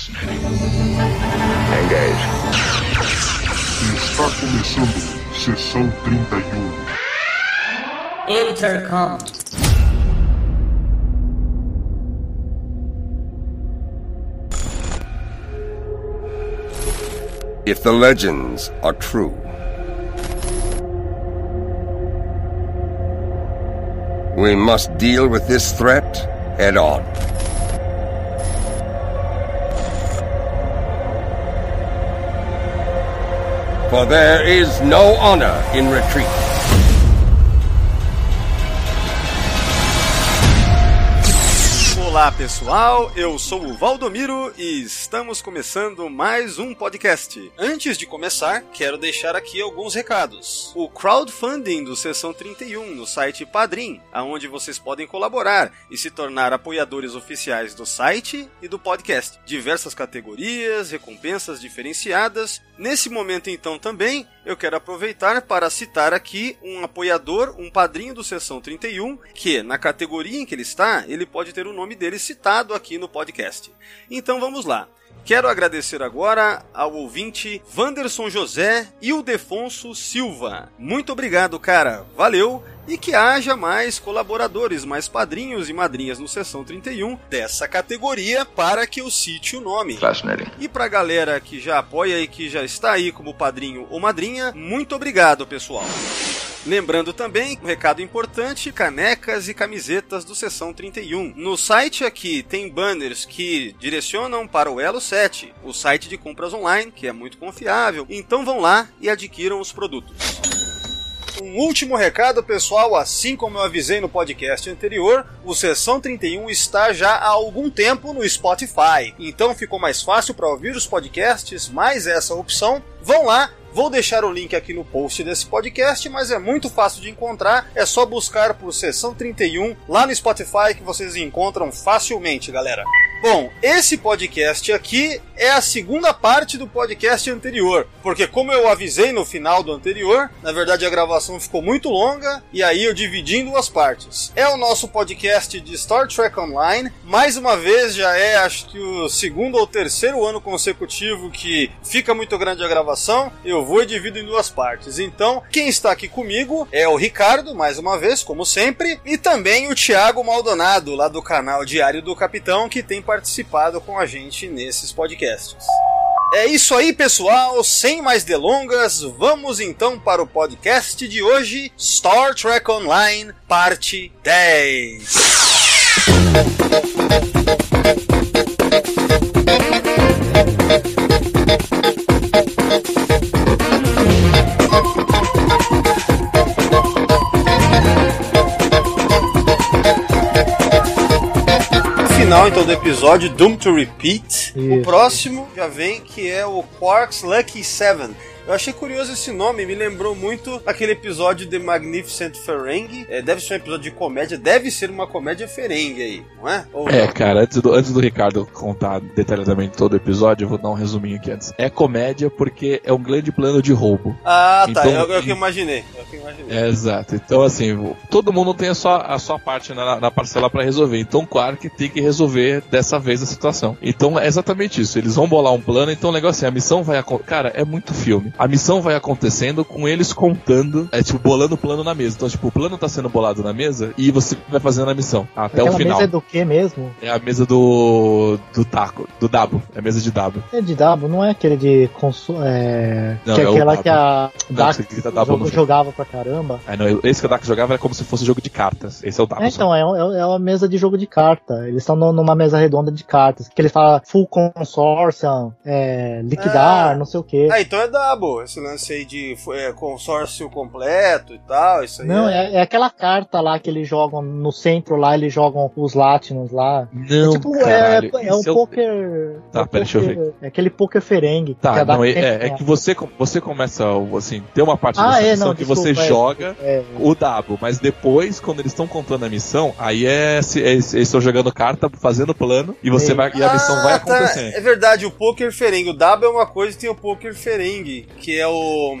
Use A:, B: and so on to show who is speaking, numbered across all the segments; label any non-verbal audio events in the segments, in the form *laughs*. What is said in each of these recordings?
A: Fascinating. Engage.
B: Está começando sessão 31.
C: Intercom.
D: If the legends are true, we must deal with this threat head on. For there is no honor in retreat.
E: Olá pessoal, eu sou o Valdomiro e estamos começando mais um podcast. Antes de começar, quero deixar aqui alguns recados. O crowdfunding do Sessão 31 no site Padrim, aonde vocês podem colaborar e se tornar apoiadores oficiais do site e do podcast. Diversas categorias, recompensas diferenciadas. Nesse momento então também, eu quero aproveitar para citar aqui um apoiador, um padrinho do Sessão 31, que na categoria em que ele está, ele pode ter o nome dele citado aqui no podcast. Então vamos lá. Quero agradecer agora ao ouvinte Wanderson José e o Defonso Silva. Muito obrigado, cara. Valeu e que haja mais colaboradores, mais padrinhos e madrinhas no Sessão 31 dessa categoria para que eu cite o nome. E pra galera que já apoia e que já está aí como padrinho ou madrinha, muito obrigado, pessoal. Lembrando também, um recado importante, canecas e camisetas do Sessão 31. No site aqui tem banners que direcionam para o Elo 7, o site de compras online, que é muito confiável. Então vão lá e adquiram os produtos. Um último recado, pessoal. Assim como eu avisei no podcast anterior, o Sessão 31 está já há algum tempo no Spotify. Então ficou mais fácil para ouvir os podcasts, mais essa opção. Vão lá, Vou deixar o link aqui no post desse podcast, mas é muito fácil de encontrar. É só buscar por Sessão 31 lá no Spotify que vocês encontram facilmente, galera. Bom, esse podcast aqui é a segunda parte do podcast anterior, porque como eu avisei no final do anterior, na verdade a gravação ficou muito longa e aí eu dividi em duas partes. É o nosso podcast de Star Trek Online, mais uma vez já é acho que o segundo ou terceiro ano consecutivo que fica muito grande a gravação. Eu vou e divido em duas partes. Então, quem está aqui comigo é o Ricardo, mais uma vez, como sempre, e também o Thiago Maldonado, lá do canal Diário do Capitão, que tem participado com a gente nesses podcasts. É isso aí, pessoal. Sem mais delongas, vamos então para o podcast de hoje, Star Trek Online, parte 10. Final então do episódio Doom to Repeat. O
F: Isso.
E: próximo já vem que é o Quark's Lucky Seven. Eu achei curioso esse nome, me lembrou muito aquele episódio The Magnificent Ferengi. É, deve ser um episódio de comédia, deve ser uma comédia Ferengi aí, não é? Ou
F: É, cara, antes do, antes do Ricardo contar detalhadamente todo o episódio, eu vou dar um resuminho aqui antes. É comédia porque é um grande plano de roubo.
E: Ah, tá,
F: Então,
E: é, o- é o que eu imaginei. É o que eu imaginei.
F: É, exato. Então, assim, todo mundo tem a sua, a sua parte na, na parcela pra resolver. Então, o Quark tem que resolver dessa vez a situação. Então, é exatamente isso. Eles vão bolar um plano. Então, o negócio é: a missão vai acontecer. Cara, é muito filme. A missão vai acontecendo com eles contando, é tipo, bolando o plano na mesa. Então, tipo, o plano tá sendo bolado na mesa e você vai fazendo a missão até
G: Aquela
F: o final.
G: mesa é do que mesmo?
F: É a mesa do. do taco, do Dabo. É a mesa de Dabo.
G: É de Dabo, não é aquele de consu é,
F: Não,
G: que é
F: é o
G: aquela que a Dax
F: no-
G: jogava pra caramba.
F: Ah, não, esse que o Dax jogava era como se fosse jogo de cartas. Esse é o Dabo.
G: É, então, é, um- é uma mesa de jogo de carta. Eles estão numa mesa redonda de cartas. Que ele fala full consortium, é, liquidar,
E: Ah.
G: não sei o que.
E: Ah, então é Double, esse lance aí de é, consórcio completo e tal, isso aí
G: Não,
E: é...
G: é, é aquela carta lá que eles jogam no centro lá, eles jogam os Latinos lá.
F: Não,
G: é tipo,
F: caralho,
G: é, é um
F: é
G: poker.
F: Tá,
G: é um
F: pera, deixa eu
G: poker- É aquele poker ferengue. que
F: Tá, não, é, é, é que você, você começa, assim, tem uma parte
G: Ah,
F: dessa
G: é,
F: missão
G: não,
F: que
G: desculpa,
F: você
G: é,
F: joga
G: é,
F: o dabo, mas depois, quando eles estão contando a missão, aí é, é- eles estão jogando carta, fazendo plano, e você vai, e a missão vai
E: Ah, tá.
F: acontecendo.
E: É verdade, o poker ferengue. O Dabo é uma coisa e tem o poker ferengue, que é o.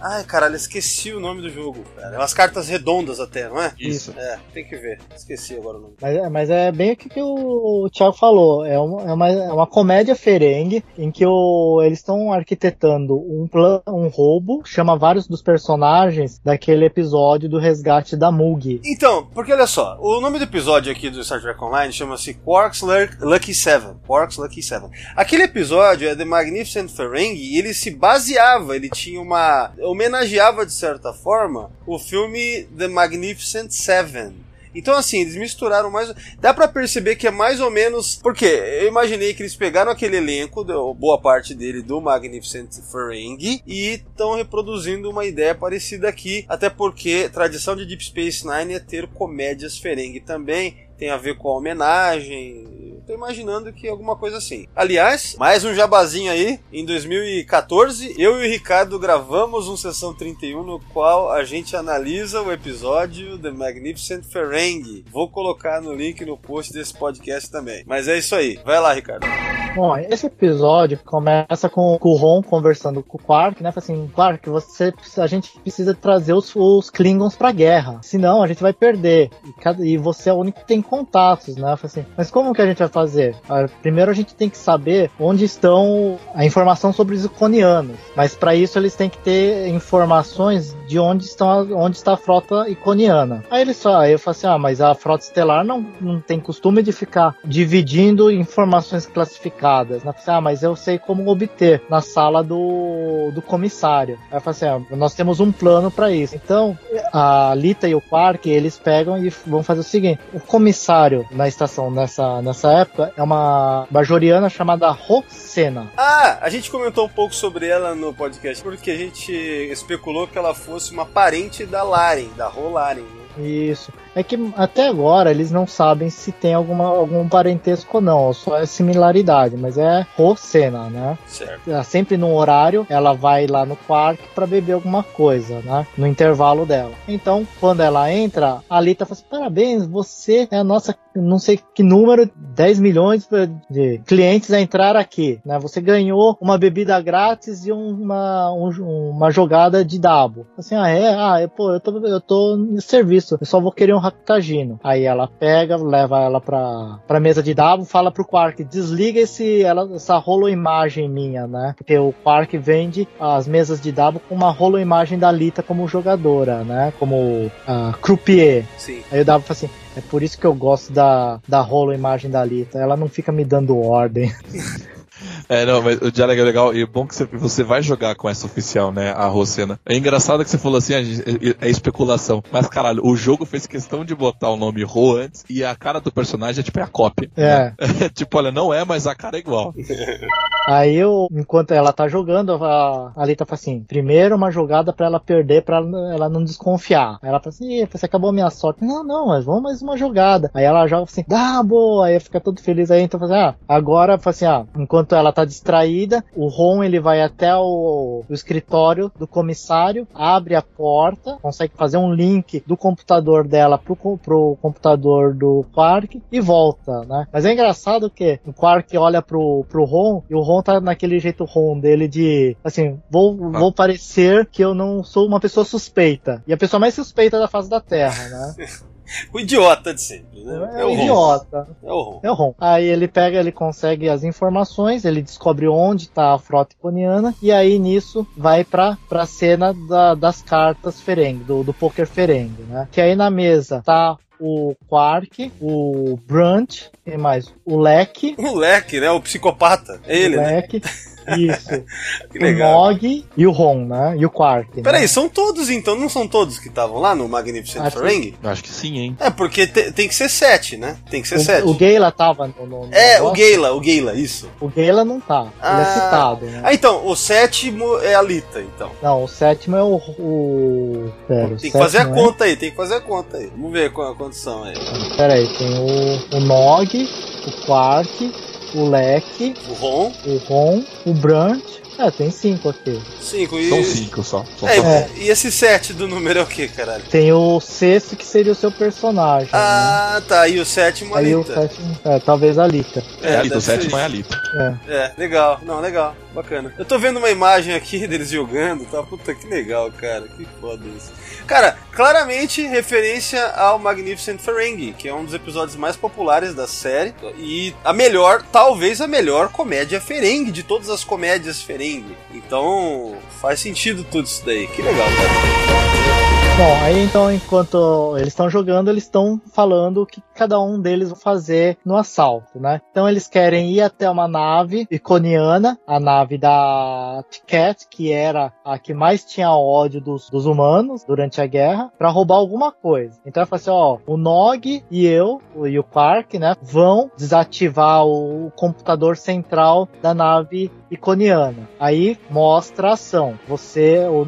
E: Ai, caralho, esqueci o nome do jogo, cara. É umas cartas redondas até, não é?
F: Isso.
E: É, tem que ver. Esqueci agora o nome.
G: Mas, é- mas é bem o que, o Thiago falou. É uma, é uma, é uma comédia ferengue em que o, eles estão arquitetando um, plan, um roubo, chama vários dos personagens daquele episódio do resgate da Mug.
E: Então, porque olha só, o nome do episódio aqui do Star Trek Online chama-se Quark's Lu- Lucky Seven. Quark's Lucky Seven. Aquele episódio é The Magnificent Ferengi e ele se baseava, ele tinha uma. Homenageava de certa forma o filme The Magnificent Seven. Então, assim, eles misturaram mais. Dá pra perceber que é mais ou menos. Porque eu imaginei que eles pegaram aquele elenco, boa parte dele, do Magnificent Ferengi, e estão reproduzindo uma ideia parecida aqui. Até porque tradição de Deep Space Nine é ter comédias Ferengi também. Tem a ver com a homenagem. Tô imaginando que alguma coisa assim. Aliás, mais um jabazinho aí. Em 2014, eu e o Ricardo gravamos um Sessão 31 no qual a gente analisa o episódio The Magnificent Ferengi. Vou colocar no link no post desse podcast também. Mas é isso aí. Vai lá, Ricardo.
G: Bom, esse episódio começa com, o Ron conversando com o Quark, né? Fala assim, Quark, você, a gente precisa trazer os, os Klingons pra guerra. Senão a gente vai perder. E, e você é o único que tem contatos, né? Fala assim, mas como que a gente vai fazer? Ah, Primeiro a gente tem que saber onde estão a informação sobre os iconianos. Mas para isso eles têm que ter informações de onde, estão onde está a frota iconiana. Aí eles falam, aí eu falo assim, ah, mas a frota estelar não, não tem costume de ficar dividindo informações classificadas. Né? Eu falo assim, ah, mas eu sei como obter na sala do, do comissário. Aí eu falo assim, ah, nós temos um plano para isso. Então, a Lita e o Quark, eles pegam e vão fazer o seguinte, o comissário na estação nessa, nessa época é uma bajoriana chamada Roxena.
E: Ah, a gente comentou um pouco sobre ela no podcast porque a gente especulou que ela fosse uma parente da Laren, da Ro Laren. né?
G: Isso. É que até agora eles não sabem se tem alguma, algum parentesco ou não, só é similaridade, mas é Rosena, né?
E: Certo.
G: Ela sempre num horário, ela vai lá no quark para beber alguma coisa, né? No intervalo dela. Então, quando ela entra, a Lita fala assim, parabéns, você é a nossa, não sei que número, 10 milhões de clientes a entrar aqui, né? Você ganhou uma bebida grátis e uma, um- uma jogada de dabo. Assim, ah, é? Ah, eu, pô, eu tô, eu tô no serviço, eu só vou querer um Rakutagino. Aí ela pega, leva ela pra, pra mesa de dabo, fala pro Quark, desliga esse, ela, essa holoimagem minha, né? Porque o Quark vende as mesas de dabo com uma holoimagem da Lita como jogadora, né? Como ah, croupier.
E: Sim.
G: Aí o Dabo fala assim, é por isso que eu gosto da, da holoimagem da Lita. Ela não fica me dando ordem. *laughs*
F: É, não, mas o diálogo é legal e é bom que você, você vai jogar com essa oficial, né, a Rosena. É engraçado que você falou assim, a gente- é, é especulação. Mas, caralho, o jogo fez questão de botar o nome Ro antes e a cara do personagem é tipo é a cópia.
G: É. *laughs*
F: tipo, olha, não é, mas a cara é igual. *laughs*
G: Aí eu, enquanto ela tá jogando, a, a Lita fala assim: primeiro uma jogada pra ela perder, pra ela, não desconfiar. Aí ela fala assim: "Ih, você acabou a minha sorte. Não, não, mas vamos mais uma jogada. Aí ela joga assim: dá, boa. Aí fica todo feliz aí. Então fala assim: ah, agora, fala assim: ah, enquanto ela tá distraída, o Ron ele vai até o, o escritório do comissário, abre a porta, consegue fazer um link do computador dela pro, pro computador do Quark e volta, né? Mas é engraçado que o Quark olha pro, pro Ron e o Ron tá naquele jeito Ron dele de, assim, vou, vou parecer que eu não sou uma pessoa suspeita. E a pessoa mais suspeita da face da Terra, né? *laughs* *laughs*
E: O idiota de sempre, né?
G: É,
E: o
G: um
E: Ron.
G: idiota.
E: É o Ron.
G: É o Ron. Aí ele pega, ele consegue as informações, ele descobre onde tá a frota iconiana, e aí nisso vai pra, pra cena da- das cartas Ferengue, do, do poker Ferengue, né? Que aí na mesa tá o Quark, o Brunt, quem mais? O Leque,
E: O moleque, né? O psicopata. É ele,
G: o
E: né? *laughs*
G: Isso. *laughs*
E: Que
G: o
E: legal.
G: Nog e o Ron, né? E o Quark. né?
E: Peraí, são todos então? Não são todos que estavam lá no Magnificent
G: Acho que-
E: Ferengi?
F: Eu acho que sim, hein?
E: É, porque te- tem que ser sete, né? Tem que ser sete.
G: O, o Gayla tava no, no-
E: É, o
G: negócio.
E: Gayla, o Gayla, isso.
G: O Gayla não tá. Ele
E: Ah.
G: é citado, né?
E: Ah, então, o sétimo é a Lita, então.
G: Não, o sétimo é o. o... Pera, o
E: Tem que fazer a
G: é-
E: conta aí, tem que fazer a conta aí. Vamos ver qual a condição aí.
G: Pera aí, tem o, o Nog, o Quark, o Leque,
E: O Ron,
G: o Ron, o Brant, É, tem cinco aqui.
E: Cinco. E...
F: São cinco só. São
E: É,
F: só
G: É.
E: E esse sete do número é o que, caralho?
G: Tem o sexto que seria o seu personagem. né?
E: Ah, tá. E o sétimo
G: Aí
E: ali.
G: o sétimo, é, talvez a Lita.
F: É, Alita, o
E: deve ser
F: sétimo é Alita.
G: É.
E: É, legal. Não, legal. Bacana. Eu tô vendo uma imagem aqui *laughs* deles jogando, tá? Puta que legal, cara. Que foda isso. Cara, claramente referência ao Magnificent Ferengi, que é um dos episódios mais populares da série. E a melhor, talvez a melhor comédia Ferengi de todas as comédias Ferengi. Então, faz sentido tudo isso daí. Que legal, cara.
G: Bom, aí então, enquanto eles estão jogando, eles estão falando o que cada um deles vai fazer no assalto, né? Então eles querem ir até uma nave iconiana, a nave da Ticket, que era a que mais tinha ódio dos, dos humanos durante a guerra, pra roubar alguma coisa. Então ele fala assim, ó, o Nog e eu, e o Quark, né, vão desativar o computador central da nave iconiana. Aí mostra a ação. Você, o,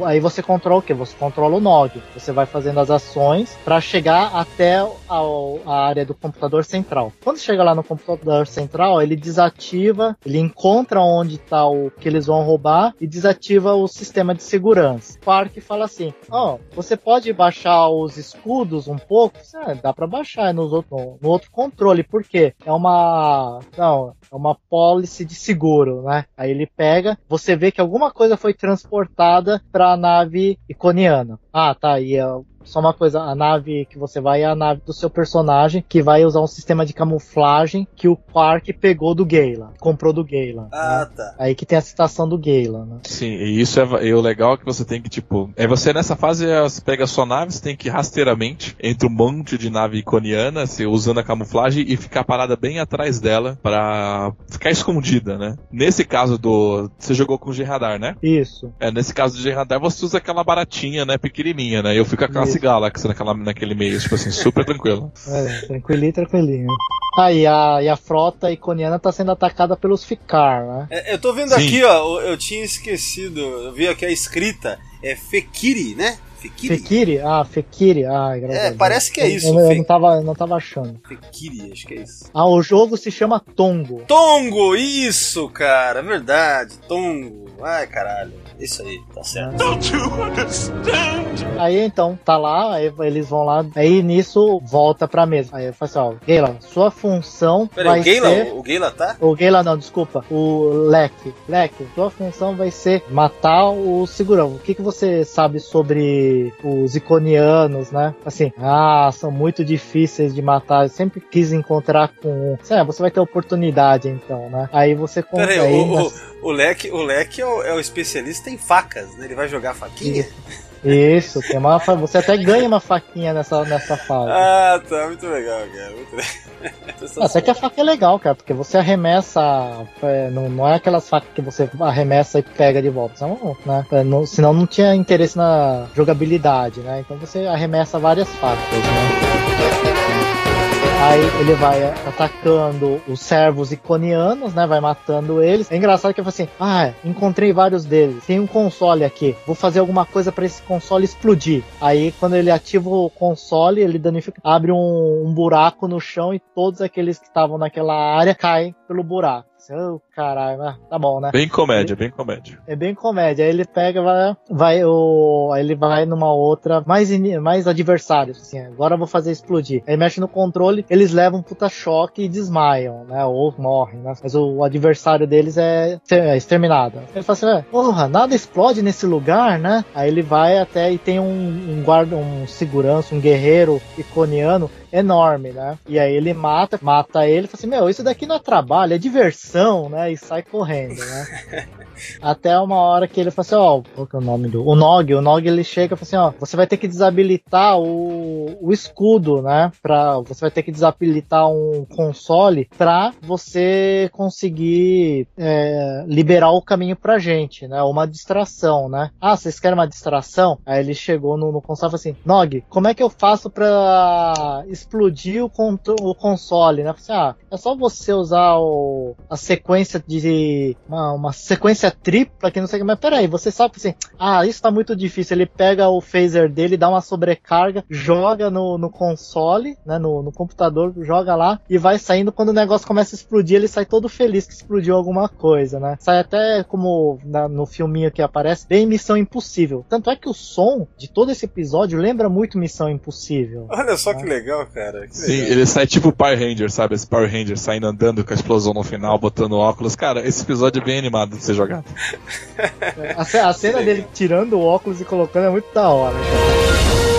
G: o- aí você controla o que? Você controla o Nog. Você vai fazendo as ações para chegar até a área do computador central. Quando chega lá no computador central, ele desativa, ele encontra onde está o que eles vão roubar e desativa o sistema de segurança. Quark fala assim: ó, você pode baixar os escudos um pouco? Ah, dá para baixar nos outro, no, no outro controle. Por quê? É uma. Não, é uma policy de seguro, né? Aí ele pega, você vê que alguma coisa foi transportada para a nave iconiana. Ah, tá aí. Só uma coisa, a nave que você vai é a nave do seu personagem, que vai usar um sistema de camuflagem que o Quark pegou do Galen, comprou do Galen.
E: Ah,
G: né?
E: tá.
G: Aí que tem a citação do Galen, né?
F: Sim, e isso é, e o legal é que você tem que, tipo, é você nessa fase, é, você pega a sua nave, você tem que ir rasteiramente entre um monte de nave iconiana, você usando a camuflagem e ficar parada bem atrás dela pra ficar escondida, né? Nesse caso do. Você jogou com o G-Radar, né?
G: Isso.
F: É, nesse caso do G-Radar você usa aquela baratinha, né? Pequenininha, né? Eu fico com aquela
G: Isso.
F: Galaxy naquela, naquele meio, tipo assim, super tranquilo. *laughs*
G: É, tranquilinho, tranquilinho. Ah, e a, e a frota iconiana tá sendo atacada pelos Ficar, né?
E: É, eu tô vendo
F: Sim.
E: aqui, ó, eu tinha esquecido, eu vi aqui a escrita, é Fekiri, né? Fekiri?
G: Fekiri? Ah, Fekiri. Ah, graças a
E: É,
G: Deus.
E: parece que é isso,
G: Eu, eu não, tava, não tava achando.
E: Fekiri, acho que é isso.
G: Ah, o jogo se chama Tongo.
E: Tongo, isso, cara, verdade, Tongo. Ai, caralho, isso aí, tá certo.
G: Aí então, tá lá, aí eles vão lá, aí nisso volta pra mesa. Aí eu falo assim, ó, Gayla, sua função
E: Peraí,
G: vai
E: o Gayla,
G: ser...
E: o Gayla tá?
G: O Gayla não, desculpa. O Leque. Leque, sua função vai ser matar o Segurão. O que, que você sabe sobre os iconianos, né? Assim, ah, são muito difíceis de matar. Eu sempre quis encontrar com um. É, você vai ter oportunidade então, né? Aí você conta
E: Peraí,
G: aí.
E: o,
G: nas-
E: o, o Leque, o Leque é o, é o especialista em facas, né? Ele vai jogar faquinha?
G: Isso, tem uma, você até ganha uma faquinha nessa, nessa fase.
E: Ah, tá, muito legal, cara, muito legal. *laughs*
G: Até que a faca é legal, cara, porque você arremessa. é, não, não é aquelas facas que você arremessa e pega de volta. Senão, né, é, não, senão não tinha interesse na jogabilidade, né? Então você arremessa várias facas, né? Aí ele vai atacando os servos iconianos, né? Vai matando eles. É engraçado que ele fala assim: Ah, encontrei vários deles. Tem um console aqui. Vou fazer alguma coisa para esse console explodir. Aí quando ele ativa o console, ele danifica, abre um, um buraco no chão e todos aqueles que estavam naquela área caem pelo buraco. Oh, caralho, tá bom, né?
F: Bem comédia, bem comédia.
G: É bem comédia. Aí ele pega, vai, vai o, aí ele vai numa outra, mais, mais adversários, assim, agora eu vou fazer explodir. Aí mexe no controle, eles levam um puta choque e desmaiam, né? Ou morrem, né? Mas o, adversário deles é, é exterminado. Ele fala assim, "Ué, porra, nada explode nesse lugar, né? Aí ele vai até e tem um, um guarda, um segurança, um guerreiro iconiano enorme, né? E aí ele mata, mata ele, e fala assim, meu, isso daqui não é trabalho, é diversão, né? E sai correndo, né? *laughs* Até uma hora que ele fala assim, ó, qual que é o nome do... O Nog, o Nog ele chega e fala assim, ó, você vai ter que desabilitar o, o escudo, né? Pra, você vai ter que desabilitar um console pra você conseguir é, liberar o caminho pra gente, né? Uma distração, né? Ah, vocês querem uma distração? Aí ele chegou no, no console e falou assim, Nog, como é que eu faço pra explodir o, o console, né? Assim, ah, é só você usar o- a sequência de. Uma, uma sequência tripla que não sei o que, mas peraí, você sabe assim, ah, isso tá muito difícil. Ele pega o phaser dele, dá uma sobrecarga, joga no, no console, né? No, no computador, joga lá e vai saindo. Quando o negócio começa a explodir, ele sai todo feliz que explodiu alguma coisa, né? Sai até como na- no filminho que aparece, bem Missão Impossível. Tanto é que o som de todo esse episódio lembra muito Missão Impossível.
E: Olha só que legal, cara. Que
F: Sim,
E: legal.
F: ele sai tipo Power Ranger, sabe? Esse Power Ranger saindo andando com a explosão no final, botando óculos. Cara, esse episódio é bem animado de ser jogado.
G: A, a cena dele tirando o óculos e colocando é muito da hora. cara.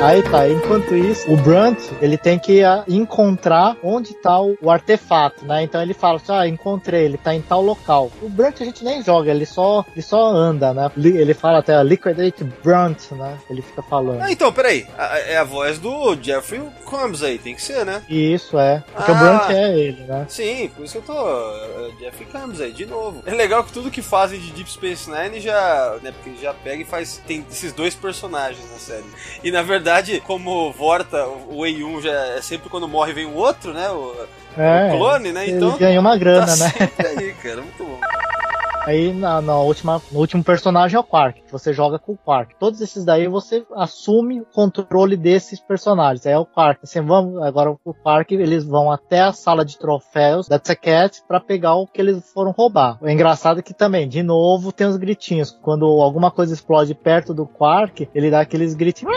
G: Aí tá, enquanto isso, o Brunt, ele tem que ah, encontrar onde tá o, o artefato, né? Então ele fala assim, ah, encontrei, ele tá em tal local. O Brunt a gente nem joga, ele só, ele só anda, né? Ele fala até Liquidate Brunt, né? Ele fica falando.
E: Ah, então, peraí. É a voz do Jeffrey Combs aí, tem que ser, né?
G: Isso é, porque o
E: Ah.
G: Brunt é ele, né?
E: Sim, por isso que eu tô. é, Jeff Combs aí, de novo. É legal que tudo que fazem de Deep Space Nine já. Né, porque já pega e faz. Tem esses dois personagens na série. E na verdade, como Vorta, o E1 já é sempre quando morre vem o outro, né? O,
G: É,
E: o clone, né?
G: ele
E: Então.
G: ganha uma grana,
E: tá
G: né?
E: aí, cara. Muito bom.
G: Aí na, na última, no último personagem é o Quark, que você joga com o Quark. Todos esses daí você assume o controle desses personagens. Aí é o Quark. Assim, vamos, agora o Quark, eles vão até a sala de troféus da Tseket pra pegar o que eles foram roubar. O engraçado é que também, de novo, tem os gritinhos. Quando alguma coisa explode perto do Quark, ele dá aqueles gritinhos.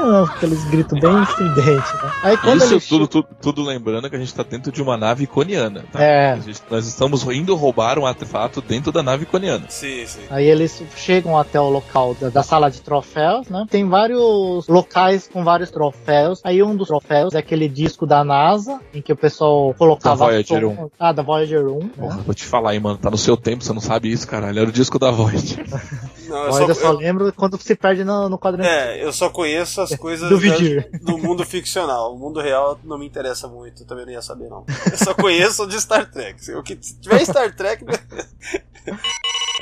G: "Ah", Aqueles gritos bem estridentes, né? Aí quando
F: Isso
G: ele
F: tudo, tudo, tudo lembrando que a gente tá dentro de uma nave iconiana. Tá?
G: É.
F: A gente- nós estamos indo roubar um artefato dentro da nave iconiana.
E: Sim, sim.
G: Aí eles chegam até o local da, da sala de troféus, né? Tem vários locais com vários troféus. Aí um dos troféus é aquele disco da NASA, em que o pessoal colocava.
F: Da Voyager
G: som-
F: 1.
G: Ah, da Voyager 1. né?
F: Porra, vou te falar aí, mano. Tá no seu tempo, você não sabe isso, caralho. Era o disco da Voyager.
E: Não, eu
G: Mas
E: só,
G: eu só
E: eu-
G: lembro quando se perde no, no quadrante.
E: é, eu só conheço as coisas
G: Do
E: da- do mundo ficcional. O mundo real não me interessa muito, também não ia saber, não. Eu só conheço de Star Trek. Se o que se tiver Star Trek,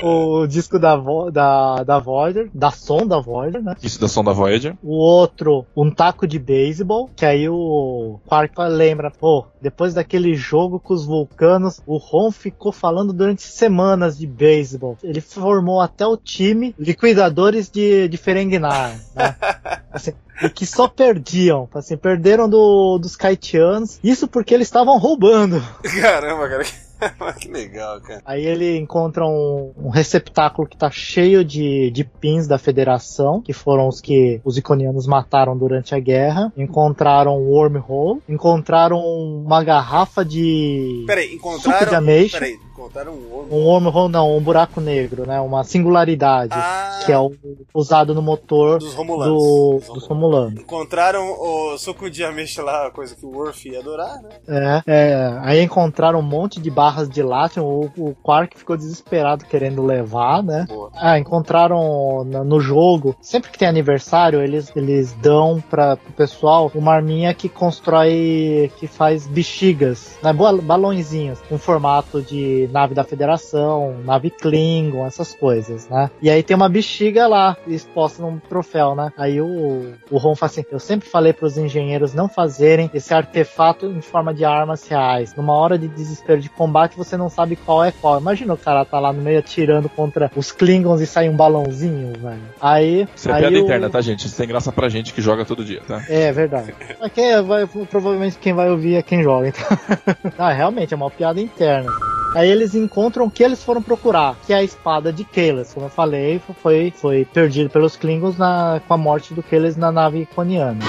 G: O disco da, Vo da, da Voyager, da som da Voyager, né?
F: Isso da som da Voyager.
G: O outro, um taco de beisebol, que aí o Quark lembra, pô, depois daquele jogo com os vulcanos, o Ron ficou falando durante semanas de beisebol. Ele formou até o time Liquidadores de, de Ferengnar, né? *laughs* Assim, e que só perdiam, assim, perderam do, dos Kaitianos, isso porque eles estavam roubando.
E: caramba, cara. *laughs* que legal, cara.
G: Aí ele encontra um, um receptáculo que tá cheio de, de pins da federação, que foram os que os iconianos mataram durante a guerra. Encontraram um wormhole, encontraram uma garrafa de
E: Peraí,
G: suco de
E: encontraram.
G: ameixa.
E: Peraí, encontraram um ouro.
G: Um wormhole não, um buraco negro, né? Uma singularidade,
E: Ah,
G: que é o usado no motor
E: dos Romulanos.
G: do,
E: Dos
G: Romulanos.
E: Encontraram o suco de ameixa lá, coisa que o Worf ia adorar, né?
G: É, é, aí encontraram um monte de barras de látium, o, o Quark ficou desesperado querendo levar, né?
E: Boa.
G: Ah, encontraram no, jogo. Sempre que tem aniversário, eles, eles dão para o pessoal uma arminha que constrói, que faz bexigas, né, ba- balõezinhos, com formato de nave da Federação, nave Klingon, essas coisas, né? E aí tem uma bexiga lá, exposta num troféu, né? Aí o, o Ron fala assim: Eu sempre falei para os engenheiros não fazerem esse artefato em forma de armas reais. Numa hora de desespero de combate, você não sabe qual é qual. Imagina o cara tá lá no meio atirando contra os Klingons e sai um balãozinho, velho. Aí.
F: Isso é
G: aí
F: piada
G: o-
F: interna, tá, gente? Isso tem graça pra gente que joga todo dia, tá?
G: É verdade. Mas quem vai, provavelmente quem vai ouvir é quem joga, então. *laughs* ah, realmente, é uma piada interna. Aí eles encontram o que eles foram procurar, que é a espada de Kaelas. Como eu falei, foi, foi perdido pelos Klingons na, com a morte do Kaelas na nave iconiana.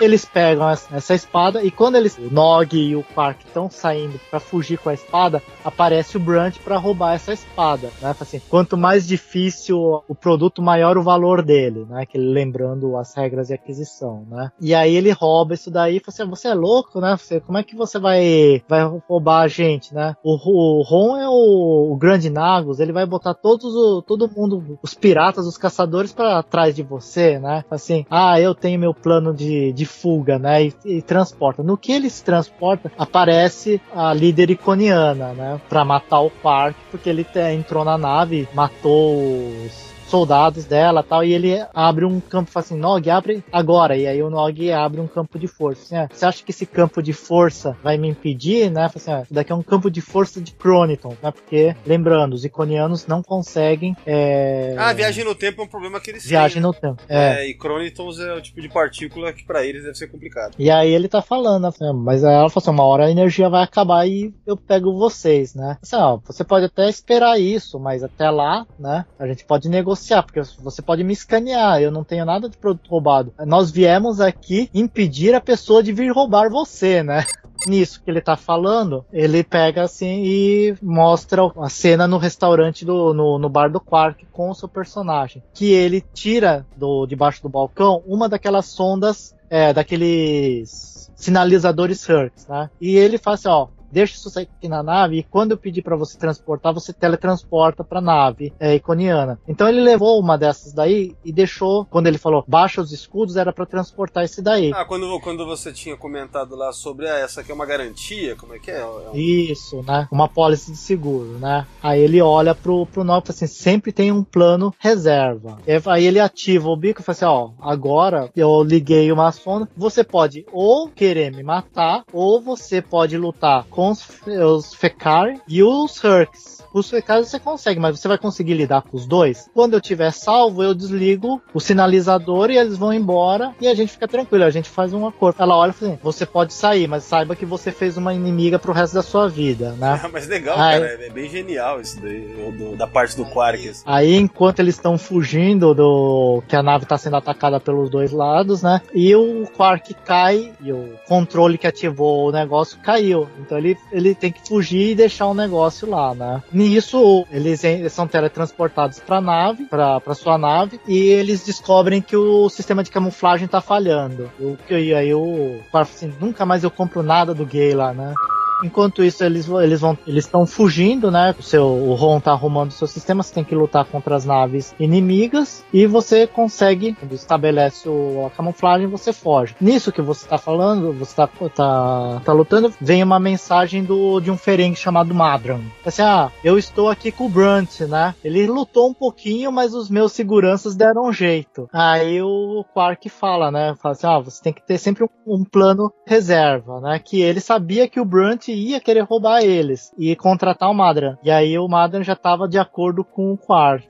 G: Eles pegam essa espada e quando eles, o Nog e o Quark estão saindo pra fugir com a espada, aparece o Brunt pra roubar essa espada, né? Assim, quanto mais difícil o produto, maior o valor dele, né? Que lembrando as regras de aquisição, né? E aí ele rouba isso daí e fala assim, você é louco, né? Você, como é que você vai, vai roubar a gente, né? O, o Ron é o, o grande Nagus, ele vai botar todos o, todo mundo, os piratas, os caçadores pra trás de você, né? Assim, ah, eu tenho meu plano de, de fuga, né? E, e transporta. No que eles transportam, aparece a líder iconiana, né? Pra matar o Quark, porque ele entrou na nave, matou os soldados dela tal, e ele abre um campo, fala assim, Nog, abre agora, e aí o Nog abre um campo de força. Assim, ah, você acha que esse campo de força vai me impedir, né? Fala assim, ah, isso daqui é um campo de força de Croniton, né? Porque, lembrando, os iconianos não conseguem é,
E: Ah, viagem no tempo é um problema que eles
G: viagem
E: têm.
G: no tempo. É.
E: É, e Chronitons é o tipo de partícula que pra eles deve ser complicado.
G: E aí ele tá falando, assim, ah, mas aí ela falou assim, uma hora a energia vai acabar e eu pego vocês, né? Assim, ó, você pode até esperar isso, mas até lá, né, a gente pode negociar, porque você pode me escanear, eu não tenho nada de produto roubado. Nós viemos aqui impedir a pessoa de vir roubar você, né? *laughs* Nisso que ele tá falando, ele pega assim e mostra a cena no restaurante do no, no bar do Quark com o seu personagem, que ele tira do debaixo do balcão uma daquelas sondas é, daqueles sinalizadores Hertz, né? E ele fala assim, ó, deixa isso aqui na nave e quando eu pedir para você transportar, você teletransporta para nave é, iconiana. Então ele levou uma dessas daí e deixou, quando ele falou baixa os escudos, era para transportar esse daí.
E: Ah, quando, quando você tinha comentado lá sobre ah, essa aqui é uma garantia, como é que é? É um-
G: Isso, né? Uma pólice de seguro, né? Aí ele olha pro, pro Nob e fala assim, sempre tem um plano reserva. Aí ele ativa o bico e fala assim, ó, agora eu liguei uma sonda, você pode ou querer me matar, ou você pode lutar com os, Fekari e os Hurks. Os Fekari você consegue, mas você vai conseguir lidar com os dois? Quando eu tiver salvo, eu desligo o sinalizador e eles vão embora e a gente fica tranquilo, a gente faz um acordo. Ela olha e fala assim, você pode sair, mas saiba que você fez uma inimiga pro resto da sua vida, né? *laughs*
E: Mas legal,
G: Ah,
E: cara. É bem genial isso daí, do- da parte do Quark.
G: Aí, enquanto eles estão fugindo do que a nave está sendo atacada pelos dois lados, né? E o Quark cai e o controle que ativou o negócio caiu. Então ele, ele tem que fugir e deixar o negócio lá, né? Nisso, eles, são teletransportados para nave, para sua nave, e eles descobrem que o sistema de camuflagem tá falhando. E aí o Quark assim, nunca mais eu compro nada do gay lá, né? Enquanto isso, eles, eles vão, eles estão fugindo, né? O seu, o Ron tá arrumando o seu sistema, você tem que lutar contra as naves inimigas e você consegue, estabelece o, a camuflagem, você foge. Nisso que você tá falando, você tá, tá, tá lutando, vem uma mensagem do, de um Ferengue chamado Madran. Assim, ah, eu estou aqui com o Brunt, né? Ele lutou um pouquinho, mas os meus seguranças deram um jeito. Aí o Quark fala, né? Fala assim, ah, você tem que ter sempre um, um plano reserva, né? Que ele sabia que o Brunt ia querer roubar eles e contratar o Madran. E aí o Madran já estava de acordo com o Quark.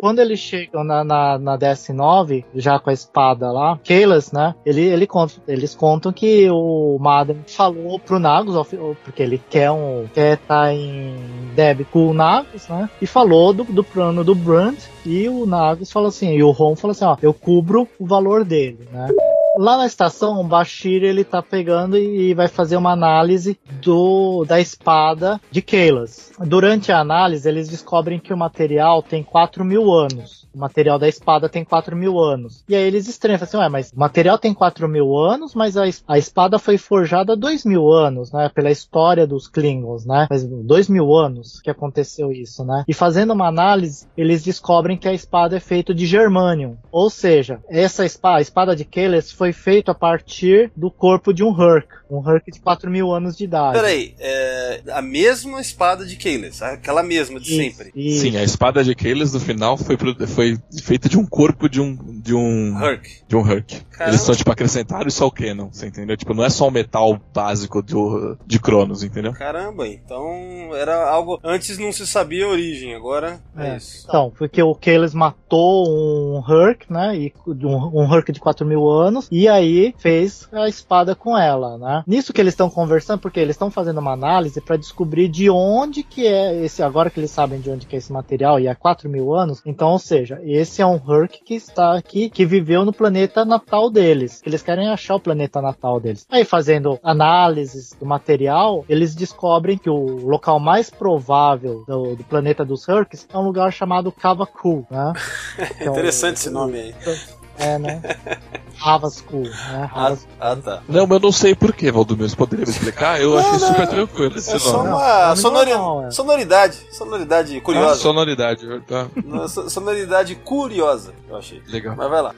G: Quando eles chegam na, na, na DS9, já com a espada lá, Kalas, né? Ele, ele conta, eles contam que o Madran falou pro Nagus, porque ele quer um quer estar em débito com o Nagus, né? E falou do, do plano do Brunt. E o Nagus falou assim, e o Ron falou assim, ó, eu cubro o valor dele, né? Lá na estação, o Bashir ele tá pegando e vai fazer uma análise do da espada de Kalas. Durante a análise, eles descobrem que o material tem 4 mil anos. O material da espada tem 4 mil anos. E aí eles estranham, assim, ué, mas o material tem 4 mil anos, mas a, a espada foi forjada há 2 mil anos, né? Pela história dos Klingons, né? Mas 2 mil anos que aconteceu isso, né? E fazendo uma análise, eles descobrem que a espada é feita de germanium. Ou seja, essa espada, a espada de Kalas foi feita a partir do corpo de um Hurk. Um Hurk de 4 mil anos de idade.
E: Peraí, é a mesma espada de Kaelis, aquela mesma de
G: Isso,
E: sempre.
G: isso.
F: Sim, a espada de Kaelis no final foi, pro- foi feita de um corpo de um. de um.
E: Hurk.
F: de um Hulk.
E: Caramba.
F: Eles só, tipo, acrescentaram isso ao Canon, você entendeu? Tipo, não é só o metal básico do, de Cronos, entendeu?
E: Caramba, então era algo. Antes não se sabia a origem, agora é,
G: É.
E: isso.
G: Então, porque o Kaelis matou um Hurk, né? E um, um Hurk de 4 mil anos, e aí fez a espada com ela, né? Nisso que eles estão conversando, porque eles estão fazendo uma análise para descobrir de onde que é esse, agora que eles sabem de onde que é esse material, e há 4 mil anos, então, ou seja, esse é um Hurk que está aqui, que viveu no planeta natal deles. Eles querem achar o planeta natal deles. Aí, fazendo análises do material, eles descobrem que o local mais provável do, do planeta dos Hurks é um lugar chamado Kavaku, né? Um- *laughs*
E: Interessante esse nome aí.
G: É, né? Ravascu, né?
E: Ah,
G: Ravascu.
E: ah, tá.
F: Não, mas eu não sei porquê, Valdomiro. Você poderia me explicar? Eu achei super tranquilo esse
E: É só
F: nome.
E: uma
G: Não,
E: sonori-
G: não, é.
E: sonoridade. Sonoridade
F: Ah,
E: curiosa.
F: sonoridade. Tá.
E: Sonoridade curiosa, eu achei.
F: Legal.
E: Mas vai lá.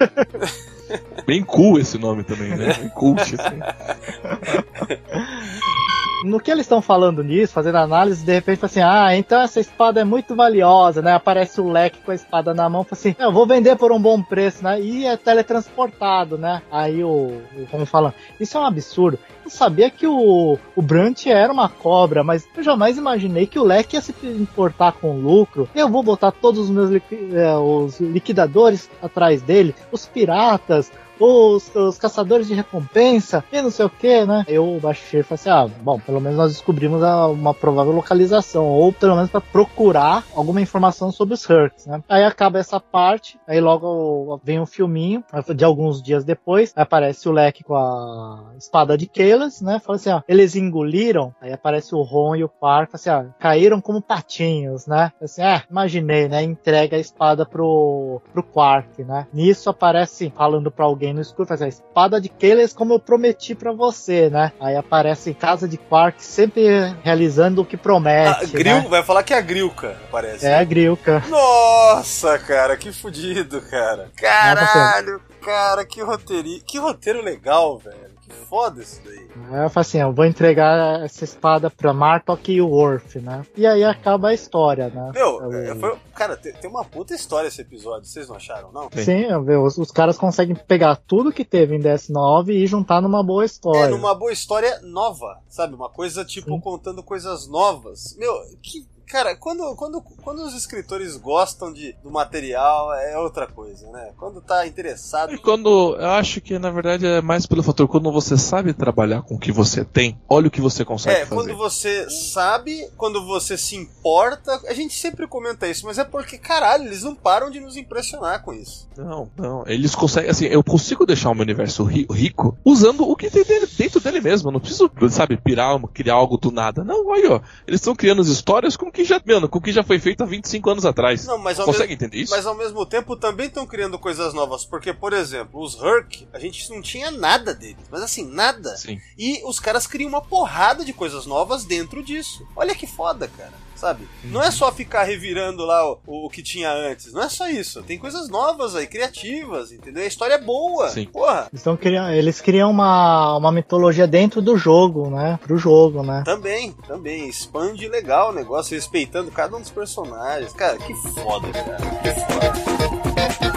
F: Bem cool esse nome também, né? Bem cult, assim. *laughs*
G: No que eles estão falando nisso, fazendo análise, de repente assim: ah, então essa espada é muito valiosa, né? Aparece o leque com a espada na mão, assim: eu vou vender por um bom preço, né? E é teletransportado, né? Aí o, o como fala, isso é um absurdo. Eu sabia que o, o Brant era uma cobra, mas eu jamais imaginei que o leque ia se importar com lucro. Eu vou botar todos os meus liqui- eh, os liquidadores atrás dele, os piratas, os, os caçadores de recompensa e não sei o que, né? Eu baixei e falei assim: ah, bom, pelo menos nós descobrimos a- uma provável localização, ou pelo menos para procurar alguma informação sobre os Hurks, né? Aí acaba essa parte, aí logo vem um filminho, de alguns dias depois, aparece o Leque com a espada de Keylas, né? Fala assim: ó, eles engoliram, aí aparece o Ron e o Quark, assim, ó, caíram como patinhos, né? Assim, ah, imaginei, né? Entrega a espada pro, pro Quark, né? Nisso aparece falando pra alguém no escuro, faz a espada de Keyless como eu prometi pra você, né? Aí aparece casa de Quark sempre realizando o que promete.
E: Ah, Gril,
G: né?
E: vai falar que é a Grilka, parece.
G: É a Grilka.
E: Nossa, cara, que fudido, cara. Caralho, cara, que roteiro, que roteiro legal, velho. Foda isso daí.
G: Aí eu falo assim, eu vou entregar essa espada pra Martok e o Worf, né? E aí acaba a história, né?
E: Meu,
G: É
E: é,
G: o-
E: foi- cara, tem, tem uma puta história esse episódio, vocês não acharam, não?
F: Sim.
G: Sim, eu vejo, os, os caras conseguem pegar tudo que teve em DS9 e juntar numa boa história.
E: É, numa boa história nova, sabe? Uma coisa tipo
G: Sim.
E: contando coisas novas. Meu, que. Cara, quando, quando, quando os escritores gostam de, do material, é outra coisa, né? Quando tá interessado.
F: E quando eu acho que na verdade é mais pelo fator quando você sabe trabalhar com o que você tem, olha o que você consegue
E: É,
F: fazer.
E: quando você sabe, quando você se importa, a gente sempre comenta isso, mas é porque, caralho, eles não param de nos impressionar com isso.
F: Não, não. Eles conseguem, assim, eu consigo deixar o meu universo ri- rico usando o que tem dele- dentro dele mesmo. Eu não preciso, sabe, pirar, criar algo do nada. Não, olha, ó. Eles estão criando as histórias com o que já, mano, com o que já foi feito há 25 anos atrás.
E: Não, mas ao
F: Consegue
E: mesmo-
F: entender isso?
E: Mas ao mesmo tempo também estão criando coisas novas, porque, por exemplo, os Herc, a gente não tinha nada deles, mas assim, nada.
F: Sim.
E: E os caras criam uma porrada de coisas novas dentro disso. Olha que foda, cara. Sabe? Não é só ficar revirando lá o, o que tinha antes. Não é só isso. Tem coisas novas aí, criativas, entendeu? A história é boa.
F: Sim.
E: Porra.
G: Eles, tão criando, eles criam uma, uma mitologia dentro do jogo, né? Pro jogo, né?
E: Também, também. Expande legal o negócio, respeitando cada um dos personagens. Cara, que foda, cara. Que foda.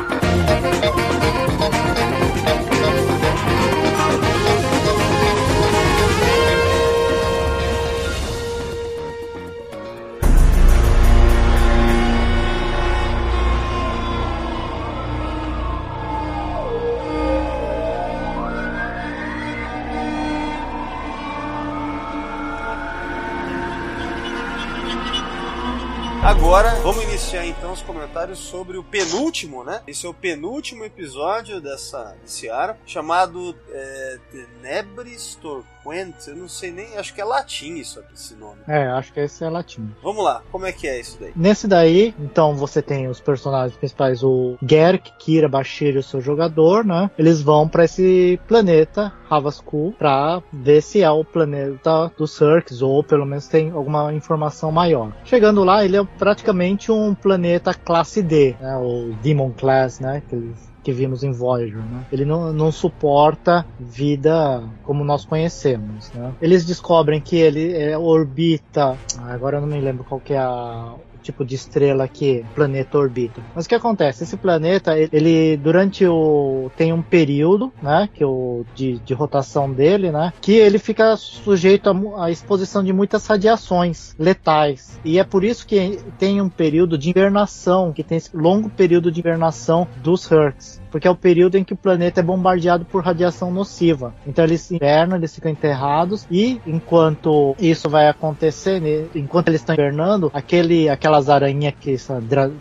E: Então os comentários sobre o penúltimo, né? Esse é o penúltimo episódio dessa, desse arco, chamado é, Tenebris Torquent. Eu não sei nem, acho que é latim isso aqui, esse nome.
G: É, acho que esse é latim.
E: Vamos lá, como é que é isso daí?
G: Nesse daí, então você tem os personagens principais, o Gerk, Kira, Bashir e o seu jogador, né? Eles vão pra esse planeta, Havasku, pra ver se é o planeta dos Cirques, ou pelo menos tem alguma informação maior. Chegando lá, ele é praticamente um planeta classe D, né? O Demon Class, né? Que eles que vimos em Voyager, né? Ele não, não suporta vida como nós conhecemos, né? Eles descobrem que ele é, orbita, ah, agora eu não me lembro qual que é a, tipo de estrela que planeta orbita. Mas o que acontece? Esse planeta, ele- durante o tem um período, né, que o de, de rotação dele, né, que ele fica sujeito à exposição de muitas radiações letais. E é por isso que tem um período de invernação, que tem esse longo período de invernação dos Hertz. Porque é o período em que o planeta é bombardeado por radiação nociva. Então eles invernam, eles ficam enterrados e enquanto isso vai acontecer, né, enquanto eles estão invernando, aquele, aquelas aranhas que são dra,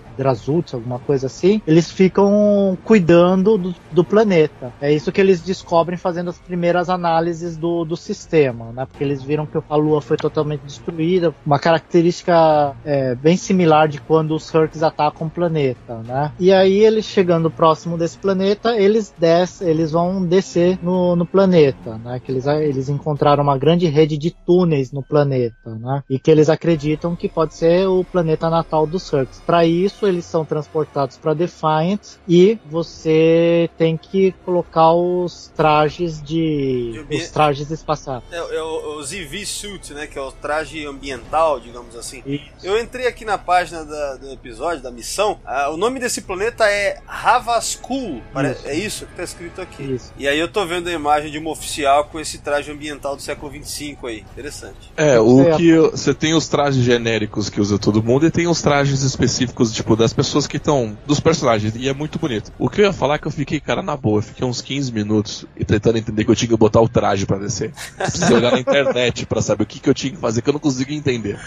G: alguma coisa assim, eles ficam cuidando do, do planeta. É isso que eles descobrem fazendo as primeiras análises do, do sistema, né? Porque eles viram que a Lua foi totalmente destruída, uma característica é, bem similar de quando os Hercs atacam o planeta, né? E aí eles chegando próximo desse planeta, eles descem, eles vão descer no, no planeta, né? Que eles, eles encontraram uma grande rede de túneis no planeta, né? E que eles acreditam que pode ser o planeta natal dos Hurks. Para isso, eles são transportados para Defiant e você tem que colocar os trajes de,
E: De ambi-
G: os trajes espaciais.
E: É, é o, o ZV Suit, né? Que é o traje ambiental, digamos assim.
G: Isso.
E: Eu entrei aqui na página da- do episódio, da missão. Ah, o nome desse planeta é Havaskul.
G: Isso.
E: É isso que tá escrito aqui.
G: Isso.
E: E aí eu tô vendo a imagem de uma oficial com esse traje ambiental do século 25 aí. Interessante.
F: É,
G: Eu
F: o
G: sei,
F: que eu- você tem os trajes genéricos que usa todo mundo e tem os trajes específicos, tipo, das pessoas que estão. dos personagens, e é muito bonito. O que eu ia falar é que eu fiquei, cara, na boa, eu fiquei uns 15 minutos e tentando entender que eu tinha que botar o traje pra descer. Precisei olhar na internet pra saber o que, que eu tinha que fazer, que eu não conseguia entender.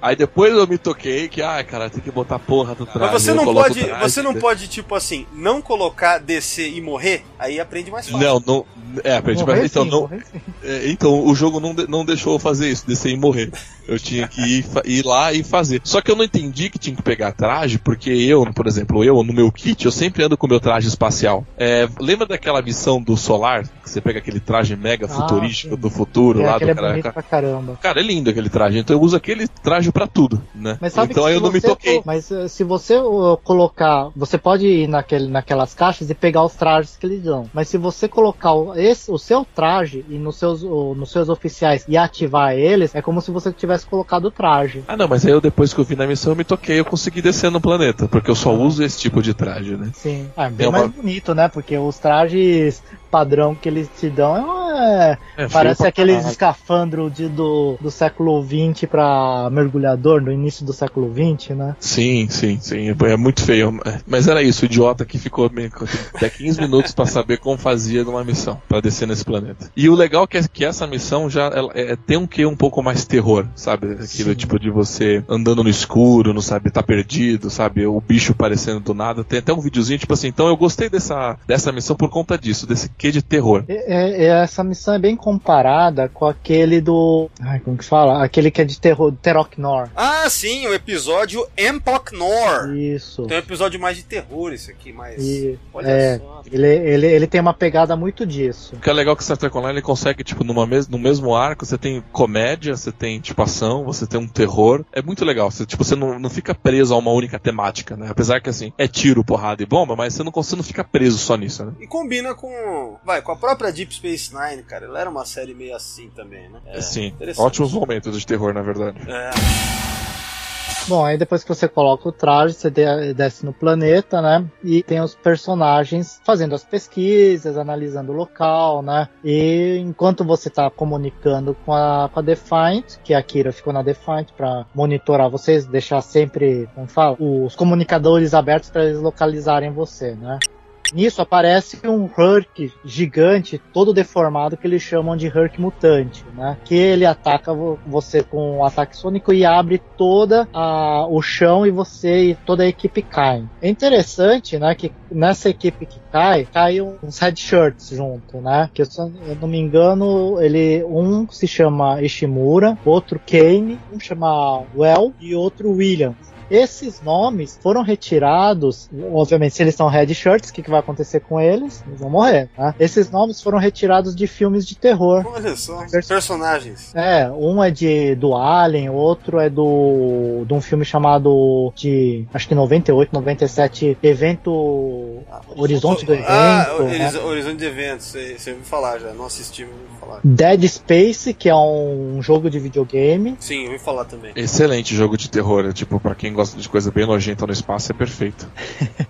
F: Aí depois eu me toquei que, ah, cara, tem que botar porra do traje.
E: Mas você
F: eu
E: não pode, você não
F: né?
E: pode tipo assim, não colocar descer e morrer, aí aprende mais fácil.
F: Não, não. É, gente
G: Morrer
F: então,
G: sim,
F: não. É, então, o jogo não, não deixou eu fazer isso, descer e morrer. Eu tinha que ir, ir lá e fazer. Só que eu não entendi que tinha que pegar traje, porque eu, por exemplo, eu, no meu kit, eu sempre ando com o meu traje espacial. É, lembra daquela missão do Solar? Que você pega aquele traje mega
G: Ah,
F: futurístico
G: sim.
F: do futuro
G: É,
F: lá do
G: é
F: cara.
G: bonito pra caramba.
F: Cara, é lindo aquele traje. Então eu uso aquele traje pra tudo, né?
G: Mas sabe
F: então
G: que
F: aí eu não me toquei.
G: Mas eh, se você uh, colocar, você pode ir naquele, naquelas caixas e pegar os trajes que eles dão. Mas se você colocar o, esse, o seu traje e nos seus, o- nos seus oficiais e ativar eles, é como se você tivesse colocado o traje.
F: Ah, não, mas aí eu depois que eu vi na missão eu me toquei, eu consegui descer no planeta, porque eu só uso esse tipo de traje, né?
G: Sim. Ah, é bem
F: É uma-
G: mais bonito, né? Porque os trajes padrão que eles te dão é,
F: É,
G: parece aqueles
F: caralho.
G: escafandro de, do, do século XX pra mergulhador, no início do século XX, né?
F: Sim, sim, sim. É muito feio. Mas era isso, o idiota que ficou meio- até 15 minutos pra saber como fazia numa missão, pra descer nesse planeta. E o legal é que, que essa missão já ela, é, tem um que um pouco mais terror, sabe? Aquilo
G: Sim.
F: tipo de você andando no escuro, não sabe, tá perdido, sabe? O bicho aparecendo do nada. Tem até um videozinho, tipo assim. Então eu gostei dessa, dessa missão por conta disso, desse quê de terror.
G: É- é- essa missão é bem comparada com aquele do. Ai, como que fala? Aquele que é de terror, Terok Nor.
E: Ah, sim, o episódio Empok Nor.
G: Isso.
E: Tem um episódio mais de terror esse aqui, mas
G: E-
E: olha
G: é.
E: só.
G: Ele, ele, ele tem uma pegada muito disso.
F: O que é legal que o Star Trek Online ele consegue, tipo, numa mes no mesmo arco, você tem comédia, você tem, tipo, ação, você tem um terror. É muito legal. Você, tipo, você não, não fica preso a uma única temática, né? Apesar que, assim, é tiro, porrada e bomba, mas você não, você não fica preso só nisso, né?
E: E combina com, vai, com a própria Deep Space Nine, cara. Ela era uma série meio assim também, né? É,
F: Sim. Ótimos momentos de terror, na verdade.
E: É.
G: Bom, aí depois que você coloca o traje, você de- desce no planeta, né? E tem os personagens fazendo as pesquisas, analisando o local, né? E enquanto você tá comunicando com a, com a Defiant, que a Kira ficou na Defiant pra monitorar vocês, deixar sempre, como fala, os comunicadores abertos para eles localizarem você, né? Nisso aparece um Herc gigante, todo deformado, que eles chamam de Herc mutante, né? Que ele ataca vo- você com um ataque sônico e abre toda a, o chão e você e toda a equipe caem. É interessante, né? Que nessa equipe que cai, cai uns headshirts junto, né? Que se eu não me engano, ele um se chama Ishimura, outro Kane, um chama Well e outro Williams. Esses nomes foram retirados, obviamente, se eles são red shirts, o que, que vai acontecer com eles? Eles vão morrer, né? Esses nomes foram retirados de filmes de terror.
E: Olha só,
G: Perso-
E: personagens.
G: É, um é de do Alien, outro é do de um filme chamado de acho que 98, 97, evento Horizonte do Evento,
E: Ah,
G: né?
E: Horiz- Horizonte de Eventos, você você ouviu falar já, não assisti, mas ouvi falar.
G: Dead Space, que é um jogo de videogame.
E: Sim, eu ouvi falar também.
F: Excelente jogo de terror. É, tipo, pra quem gosta de coisa bem nojenta no espaço, é perfeito.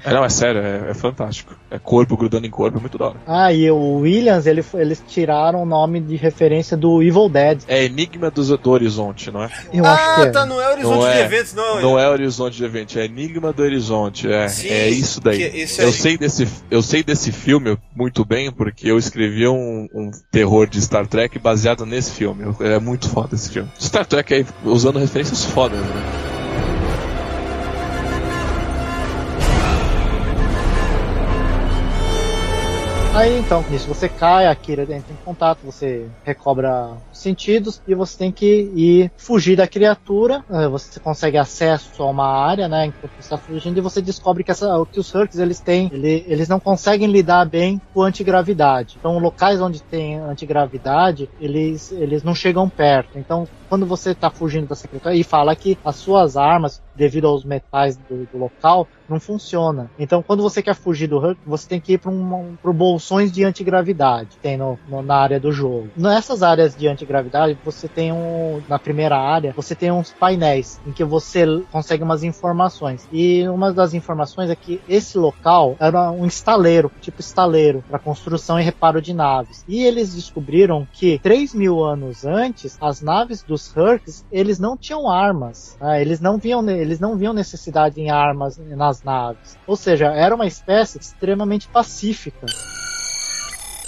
F: é, não, é sério, é, é fantástico. É corpo grudando em corpo, é muito da hora.
G: Ah, e o Williams, ele, eles tiraram o nome de referência do Evil Dead.
F: É Enigma do, do Horizonte, não é?
G: Eu acho
E: ah,
G: que é.
E: tá, não é Horizonte
F: Não
E: de
F: é.
E: Eventos, não.
F: Não é Horizonte de Evento, é Enigma do Horizonte. É,
E: Sim,
F: é isso daí. eu, sei desse, eu sei desse filme muito bem porque eu escrevi um, um terror de Star Trek baseado nesse filme. É muito foda esse filme. Star Trek aí usando referências fodas, né?
G: Aí então, nisso você cai, a Kira entra em contato, você recobra os sentidos e você tem que ir fugir da criatura. Eh, Você consegue acesso a uma área, né? Enquanto você está fugindo, e você descobre que, essa, que os Hurks eles têm, ele- eles não conseguem lidar bem com antigravidade. Então, locais onde tem antigravidade, eles, eles não chegam perto. Então, quando você está fugindo da secretária e fala que as suas armas, devido aos metais do, do local, não funciona. Então, quando você quer fugir do Hulk, você tem que ir para um, pro bolsões de antigravidade tem no, no- na área do jogo. Nessas áreas de antigravidade, você tem um na primeira área, você tem uns painéis em que você consegue umas informações. E uma das informações é que esse local era um estaleiro, tipo estaleiro, para construção e reparo de naves. E eles descobriram que 3 mil anos antes, as naves dos Hurks, eles não tinham armas. né? Eles não viam, eles não viam necessidade em armas nas naves. Ou seja, era uma espécie extremamente pacífica.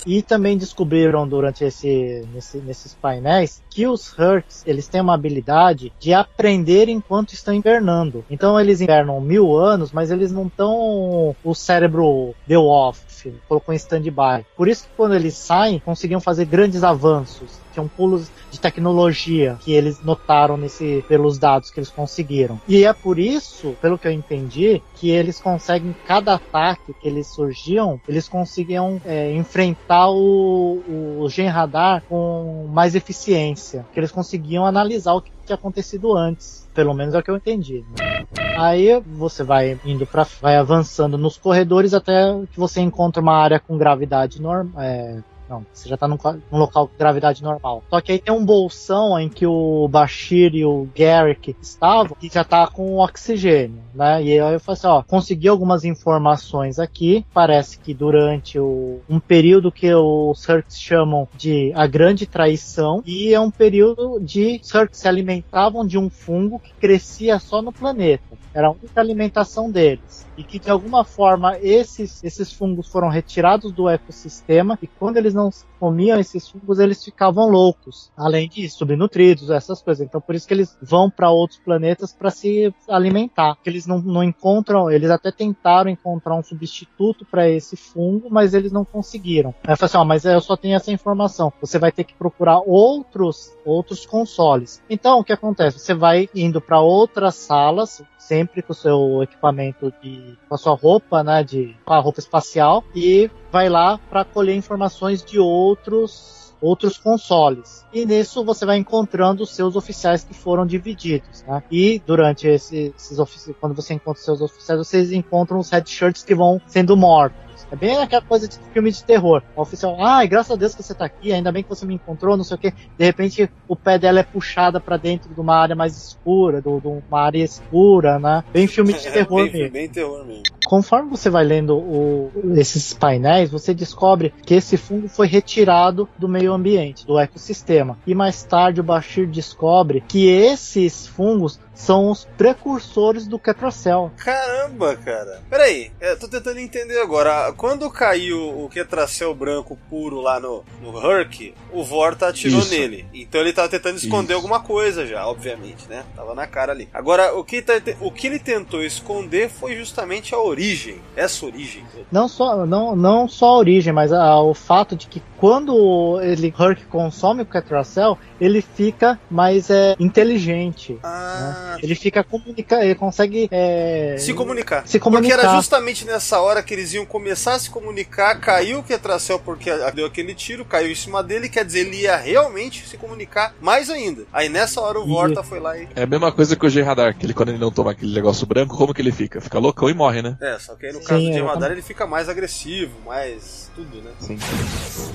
G: E também descobriram durante esse, nesse- nesses painéis que os Hurts eles têm uma habilidade de aprender enquanto estão invernando. Então eles invernam mil anos, mas eles não estão. O cérebro deu off, colocou em stand-by. Por isso que quando eles saem, conseguiam fazer grandes avanços. Tinham pulos de tecnologia que eles notaram nesse, pelos dados que eles conseguiram. E é por isso, pelo que eu entendi, que eles conseguem, cada ataque que eles surgiam, eles conseguiam é, enfrentar o, o Gen Radar com mais eficiência. Que eles conseguiam analisar o que tinha acontecido antes. Pelo menos é o que eu entendi. né? Aí você vai indo para, vai avançando nos corredores até que você encontra uma área com gravidade normal. Não, você já tá num, num local com gravidade normal. Só que aí tem um bolsão em que o Bashir e o Garrick estavam, que já tá com oxigênio, né? E aí eu falei assim, ó, consegui algumas informações aqui. Parece que durante o, um período que os Hurts chamam de a grande traição, e é um período de os se alimentavam de um fungo que crescia só no planeta. Era a única alimentação deles. E que de alguma forma esses, esses fungos foram retirados do ecossistema e quando eles não comiam esses fungos, eles ficavam loucos. Além de subnutridos, essas coisas. Então por isso que eles vão para outros planetas para se alimentar. Porque eles não, não encontram, eles até tentaram encontrar um substituto para esse fungo, mas eles não conseguiram. Aí eu falei assim, ó, mas eu só tenho essa informação. Você vai ter que procurar outros outros consoles. Então o que acontece? Você vai indo para outras salas, sempre com o seu equipamento de com a sua roupa, né, de com a roupa espacial e vai lá para colher informações de outros outros consoles. E nisso você vai encontrando os seus oficiais que foram divididos, né? E durante esse- esses oficiais, quando você encontra os seus oficiais, vocês encontram os headshirts que vão sendo mortos. É bem aquela coisa de filme de terror. O oficial, ai, graças a Deus que você tá aqui, ainda bem que você me encontrou, não sei o que. De repente, o pé dela é puxado para dentro de uma área mais escura, de uma área escura, né? Bem filme de *laughs* terror
E: É, bem,
G: mesmo
E: bem terror mesmo.
G: Conforme você vai lendo o- esses painéis, você descobre que esse fungo foi retirado do meio ambiente, do ecossistema. E mais tarde o Bashir descobre que esses fungos são os precursores do Ketracel.
E: Caramba, cara. Peraí, eu tô tentando entender agora. Quando caiu o Ketracel branco puro lá no, no Herc, o Vorta atirou
F: Isso.
E: nele. Então ele tava tentando esconder
F: Isso.
E: alguma coisa já, obviamente, né? Tava na cara ali. Agora, o que, tá- o que ele tentou esconder foi justamente a origem. Essa origem.
G: Não só, não, não só a origem, mas a- o fato de que quando ele Herc consome o Ketracel, ele fica mais é, inteligente.
E: Ah,
G: Ele fica comunica, ele consegue é,
E: se comunicar.
G: se comunicar.
E: Porque era justamente nessa hora que eles iam começar a se comunicar, caiu o Ketracel porque deu aquele tiro, caiu em cima dele, quer dizer, ele ia realmente se comunicar mais ainda. Aí nessa hora o. Vorta foi lá e.
F: É a mesma coisa que o G-Radar, que ele, quando ele não toma aquele negócio branco, como que ele fica? Fica loucão e morre, né?
E: É, só que aí no
G: Sim,
E: caso do
G: é,
E: Gemadar
G: também.
E: ele fica mais agressivo, mais tudo, né?
F: Sim.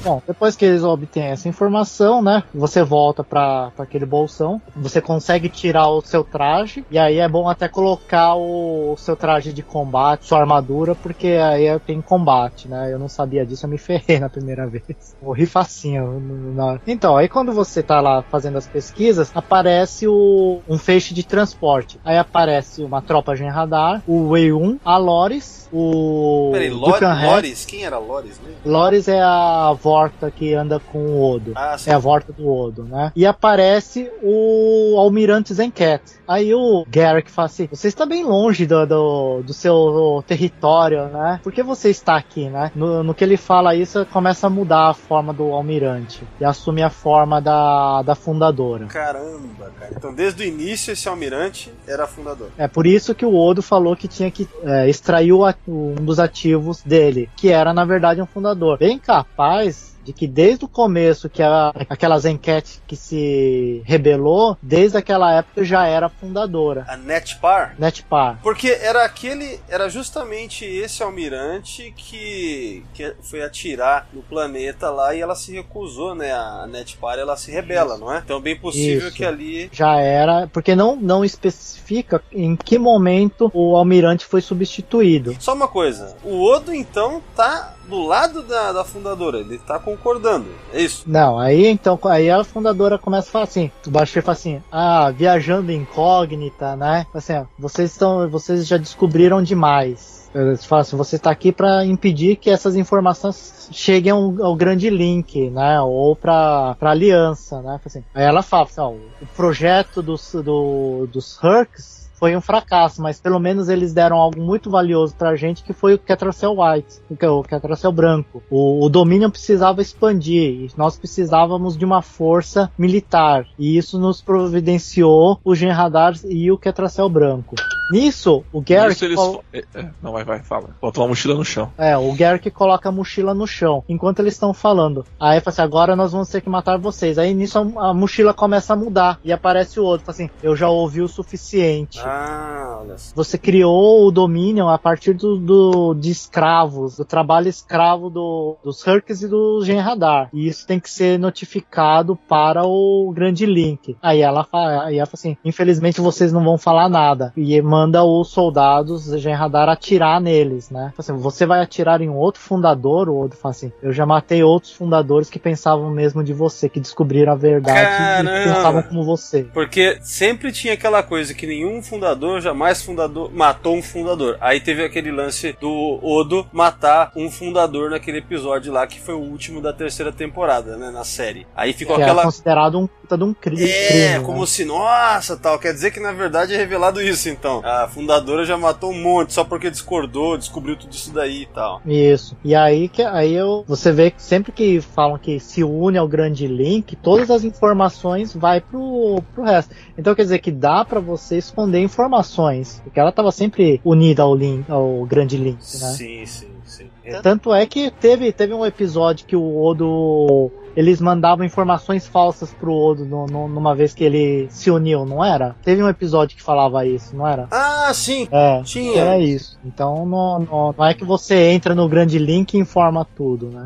G: Bom, depois que eles obtêm essa informação, né? Você volta pra pra aquele bolsão. Você consegue tirar o seu traje. E aí é bom até colocar o, seu traje de combate, sua armadura, porque aí é- tem combate, né? Eu não sabia disso, eu me ferrei na primeira *laughs* vez. Morri facinho. na. Então, aí quando você tá lá fazendo as pesquisas, aparece o, um feixe de transporte. Aí aparece uma tropa Gen Radar, o Wei 1, Aloy Loris, o
E: Peraí,
G: Dukan
E: Lor
G: Rex.
E: Loris? Quem era Loris mesmo?
G: Loris é a Vorta que anda com o Odo.
E: Ah, sim.
G: É a Vorta do Odo, né? E aparece o Almirante Zencat. Aí o Garrick fala assim: Você está bem longe do, do, do seu território, né? Por que você está aqui, né? No, no que ele fala isso, começa a mudar a forma do Almirante e assume a forma da, da fundadora.
E: Caramba, cara. Então, desde o início, esse almirante era fundador.
G: É por isso que o Odo falou que tinha que é, extrair o um dos ativos dele, que era na verdade um fundador. Bem capaz de que desde o começo que a, aquelas enquetes que se rebelou, desde aquela época já era fundadora.
E: A Netpar?
G: Netpar.
E: Porque era aquele, era justamente esse almirante que, que foi atirar no planeta lá e ela se recusou, né? A Netpar ela se rebela, não é? Então, bem possível
G: Isso.
E: que ali.
G: Já era, porque não, não especifica em que momento o almirante foi substituído.
E: Só uma coisa, o Odo então tá do lado da, da fundadora, ele tá concordando, é isso?
G: Não, aí então, aí a fundadora começa a falar assim, o Bashir fala assim, ah, viajando incógnita, né? Assim, ó, vocês estão, vocês já descobriram demais. Eles falam assim, você está aqui para impedir que essas informações cheguem ao, ao grande link, né? Ou para aliança, né? Assim, aí ela fala assim, ó, o projeto dos, do, dos Hurks foi um fracasso, mas pelo menos eles deram algo muito valioso pra gente, que foi o Ketracel White, é o Ketracel branco. O, o Dominion precisava expandir, e nós precisávamos de uma força militar, e isso nos providenciou o Gen Radar e o Ketracel branco. Nisso, o Garrick...
F: Eles.
G: colo-
F: é, é, Não, vai, vai, fala. Bota uma mochila no chão.
G: É, o Garrick coloca a mochila no chão, enquanto eles estão falando. Aí fala assim, agora nós vamos ter que matar vocês. Aí nisso a, a mochila começa a mudar, e aparece o outro, fala assim, eu já ouvi o suficiente.
E: Ah, olha só.
G: Você criou o Dominion a partir do, do- de escravos, do trabalho escravo do- dos Hurks e do Gen Radar. E isso tem que ser notificado para o Grande Link. Aí ela fala, aí ela fala assim: infelizmente vocês não vão falar nada. E manda os soldados do Gen Radar atirar neles, né? Fala Assim, você vai atirar em outro fundador? O outro fala assim: eu já matei outros fundadores que pensavam mesmo de você, que descobriram a verdade
E: Caramba!
G: e pensavam como você.
E: Porque sempre tinha aquela coisa que nenhum fundador jamais fundador matou um fundador. Aí teve aquele lance do Odo matar um fundador naquele episódio lá que foi o último da terceira temporada, né, na série. Aí ficou
G: Que é
E: aquela
G: considerado um puta de um cri- crime.
E: É,
G: né?
E: como se, nossa, tal. Quer dizer que na verdade é revelado isso, então. A fundadora já matou um monte só porque discordou, descobriu tudo isso daí e tal.
G: Isso. E aí que aí eu, você vê que sempre que falam que se une ao grande link, todas as informações vai pro, pro resto. Então quer dizer que dá pra você esconder informações, porque ela tava sempre unida ao link, ao grande link, né?
E: Sim, sim, sim.
G: Tanto é que teve, teve um episódio que o Odo eles mandavam informações falsas pro Odo no- no- numa vez que ele se uniu, não era? Teve um episódio que falava isso, não era?
E: Ah, sim.
G: É,
E: Tinha.
G: é isso. Então não, não, não é que você entra no grande link e informa tudo, né?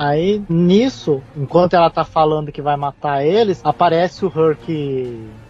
G: Aí, nisso, enquanto ela tá falando que vai matar eles, aparece o Herc.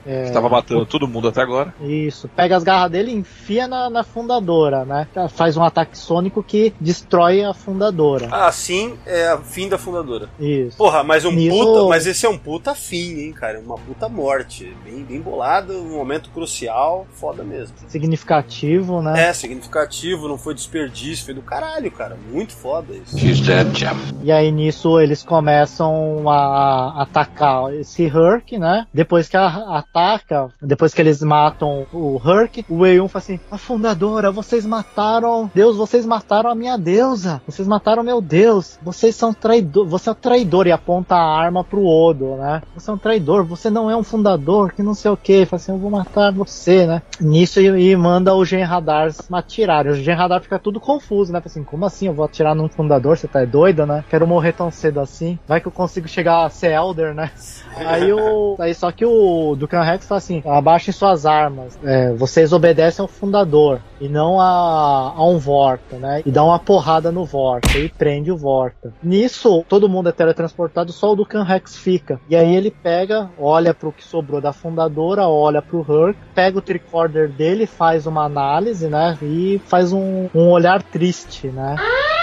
G: É,
F: Estava matando todo mundo até agora.
G: Isso, pega as garras dele e enfia na, na fundadora, né? Faz um ataque sônico que destrói a fundadora.
E: Assim é o fim da fundadora.
G: Isso.
E: Porra, mas um
G: Nisso-
E: puta. Mas esse é um puta fim, hein, cara? Uma puta morte. Bem, bem bolado, um momento crucial, foda mesmo.
G: Significativo, né?
E: É, significativo, não foi desperdício, foi do caralho, cara. Muito foda isso.
A: She's dead, Jim.
G: E aí nisso eles começam a atacar esse Herc, né? Depois que a- ataca, depois que eles matam o Herc, o Wei-Um fala assim: A fundadora, vocês mataram. Deus, vocês mataram a minha deusa. Vocês mataram meu Deus. Vocês são traidor. Você é um traidor. E aponta a arma pro Odo, né? Você é um traidor, você não é um fundador, que não sei o que. Fala assim, eu vou matar você, né? Nisso e, manda o Gen Radar atirar. E o Gen Radar fica tudo confuso, né? Fala assim, como assim eu vou atirar num fundador? Você tá doida, né? Quero morrer tão cedo assim. Vai que eu consigo chegar a ser Elder, né? Aí o. Aí só que o Dukan Rex fala assim: abaixem suas armas. É, vocês obedecem ao fundador e não a, a um Vorta, né? E dá uma porrada no Vorta e prende o Vorta. Nisso, todo mundo é teletransportado, só o Dukan Rex fica. E aí ele pega, olha pro que sobrou da fundadora, olha pro Herc, pega o tricorder dele, faz uma análise, né? E faz um, um olhar triste, né? Ah,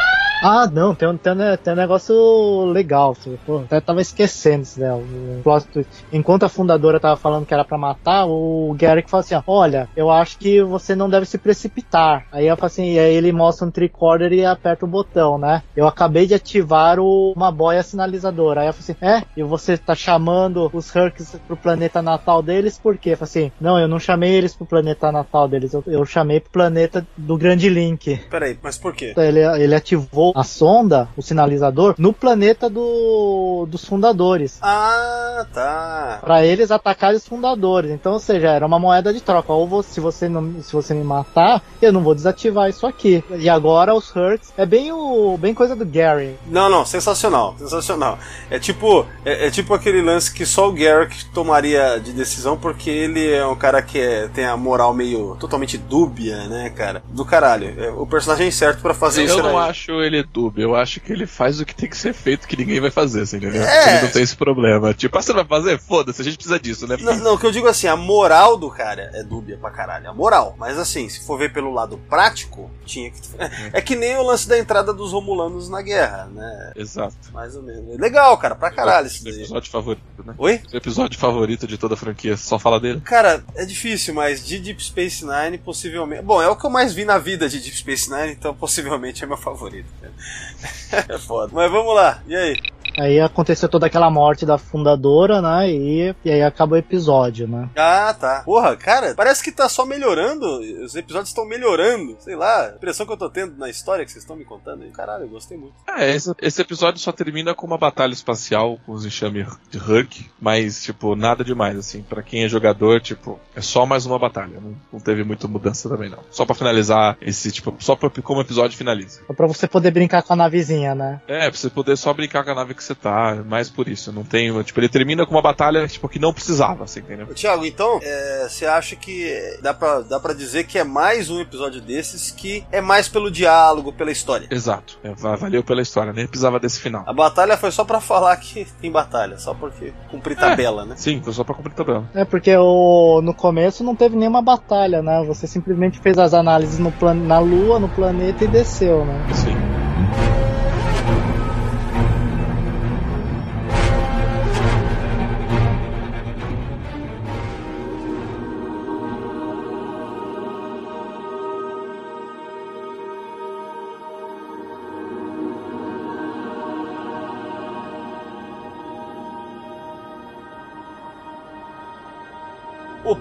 G: não, tem um, tem um, tem um negócio legal. Pô, até tava esquecendo isso, né? O plot twist. Enquanto a fundadora tava falando que era pra matar, o Garrick fala assim: ó, olha, eu acho que você não deve se precipitar. Aí eu falo assim, e aí ele mostra um tricorder e aperta o botão, né? Eu acabei de ativar o, uma boia sinalizadora. Aí eu falo assim, é? E você tá chamando os Hurks pro planeta natal deles por quê? Eu falo assim, não, eu não chamei eles pro planeta natal deles, eu, eu chamei pro planeta do Grande Link.
E: Peraí, mas por quê?
G: Ele, ele ativou a sonda, o sinalizador, no planeta do, dos fundadores.
E: Ah, tá.
G: Pra eles atacarem os fundadores. Então, ou seja, era uma moeda de troca. Ou você, se, você não, se você me matar, eu não vou desativar isso aqui. E agora os Hurts é bem o bem coisa do Gary.
E: Não, não, sensacional, sensacional. É tipo, é, é tipo aquele lance que só o Garrick tomaria de decisão porque ele é um cara que é, tem a moral meio totalmente dúbia, né, cara? Do caralho. É o personagem certo pra fazer
F: Eu
E: isso.
F: não
E: aí.
F: acho ele dúbio, eu acho que ele faz o que tem que ser feito, que ninguém vai fazer, assim, entendeu?
E: É.
F: Ele não tem esse problema. Tipo, ah, você vai fazer? Foda-se, a gente precisa disso, né?
E: Não, não, o que eu digo assim, a moral do cara é dúbia pra caralho. A moral. Mas assim, se for ver pelo lado prático, tinha que. *laughs* É que nem o lance da entrada dos Romulanos na guerra, né?
F: Exato.
E: Mais ou menos. Legal, cara, pra caralho daí.
F: episódio favorito, né?
E: Oi?
F: Seu episódio favorito de toda a franquia, só fala dele?
E: Cara, é difícil, mas de Deep Space Nine, possivelmente. Bom, é o que eu mais vi na vida de Deep Space Nine, então possivelmente é meu favorito. *laughs* é foda. Mas vamos lá, e aí?
G: Aí aconteceu toda aquela morte da fundadora, né? E, e aí acaba o episódio, né?
E: Ah, tá. Porra, cara, parece que tá só melhorando. Os episódios estão melhorando. Sei lá, a impressão que eu tô tendo na história que vocês estão me contando aí. Caralho, eu gostei muito.
F: É, esse, esse episódio só termina com uma batalha espacial com os enxame de Hulk, mas, tipo, nada demais, assim. Pra quem é jogador, tipo, é só mais uma batalha. Não, não teve muita mudança também, não. Só pra finalizar esse, tipo, só pra, como o episódio finaliza.
G: Pra você poder brincar com a navezinha, né?
F: É, pra você poder só brincar com a nave que você tá, mais por isso. Não tem, tipo, ele termina com uma batalha, tipo, que não precisava, assim, entendeu?
E: Ô, Thiago, então, é, você acha que dá pra, dá pra dizer que é mais um episódio desses que é mais pelo diálogo, pela história?
F: Exato. É, va- valeu pela história, nem precisava desse final.
E: A batalha foi só pra falar que tem batalha, só porque cumprir tabela, né?
F: Sim, foi só pra cumprir tabela.
G: É porque o, no começo não teve nenhuma batalha, né? Você simplesmente fez as análises no plan, na Lua, no planeta e desceu, né?
F: Sim.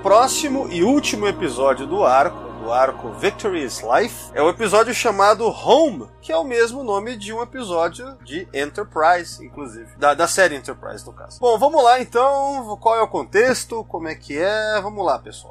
E: Próximo e último episódio do arco, do arco Victory is Life, é o episódio chamado Home, que é o mesmo nome de um episódio de Enterprise, inclusive. Da, da série Enterprise, no caso. Bom, vamos lá então. Qual é o contexto? Como é que é? Vamos lá, pessoal.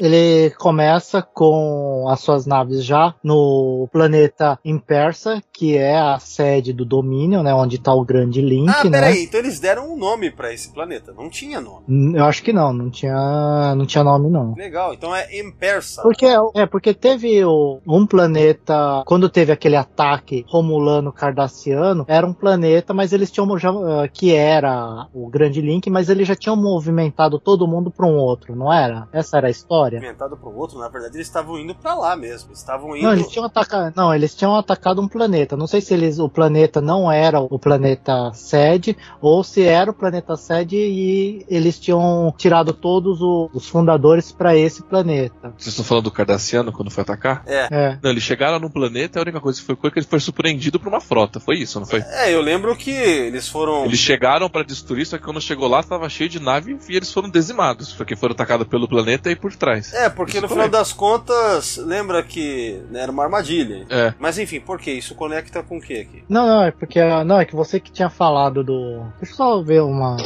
G: Ele começa com as suas naves já no planeta Impersa, que é a sede do domínio, né? Onde tá o grande Link,
E: ah,
G: né?
E: peraí. Então eles deram um nome pra esse planeta. Não tinha nome.
G: Eu acho que não, não tinha, não tinha nome não.
E: Legal. Então é Impersa.
G: Porque, é, porque teve o- um planeta, quando teve aquele ataque romulano-cardassiano, era um planeta, mas eles tinham, já, eh, que era o Grande Link, mas eles já tinham movimentado todo mundo para um outro, não era? Essa era a história?
E: Inventado pro outro, na verdade eles estavam indo pra lá mesmo. Estavam indo.
G: Não, eles tinham atacado, não, eles tinham atacado um planeta. Não sei se eles, o planeta não era o planeta sede, ou se era o planeta sede e eles tinham tirado todos o- os fundadores para esse planeta.
F: Vocês estão falando do Cardassiano quando foi atacar?
E: É.
G: É.
F: Não, eles chegaram no planeta e a única coisa que foi foi que ele foi surpreendido por uma frota. Foi isso, não foi?
E: É, eu lembro que eles foram.
F: Eles chegaram pra destruir, só que quando chegou lá tava cheio de nave e eles foram dizimados, porque foram atacados pelo planeta e por trás.
E: É, porque
F: Isso
E: no final das contas, lembra que né, era uma armadilha.
F: É.
E: Mas enfim, por que? Isso conecta com o que aqui?
G: Não, não, é porque. Não, é que você que tinha falado do. Deixa eu só ver uma.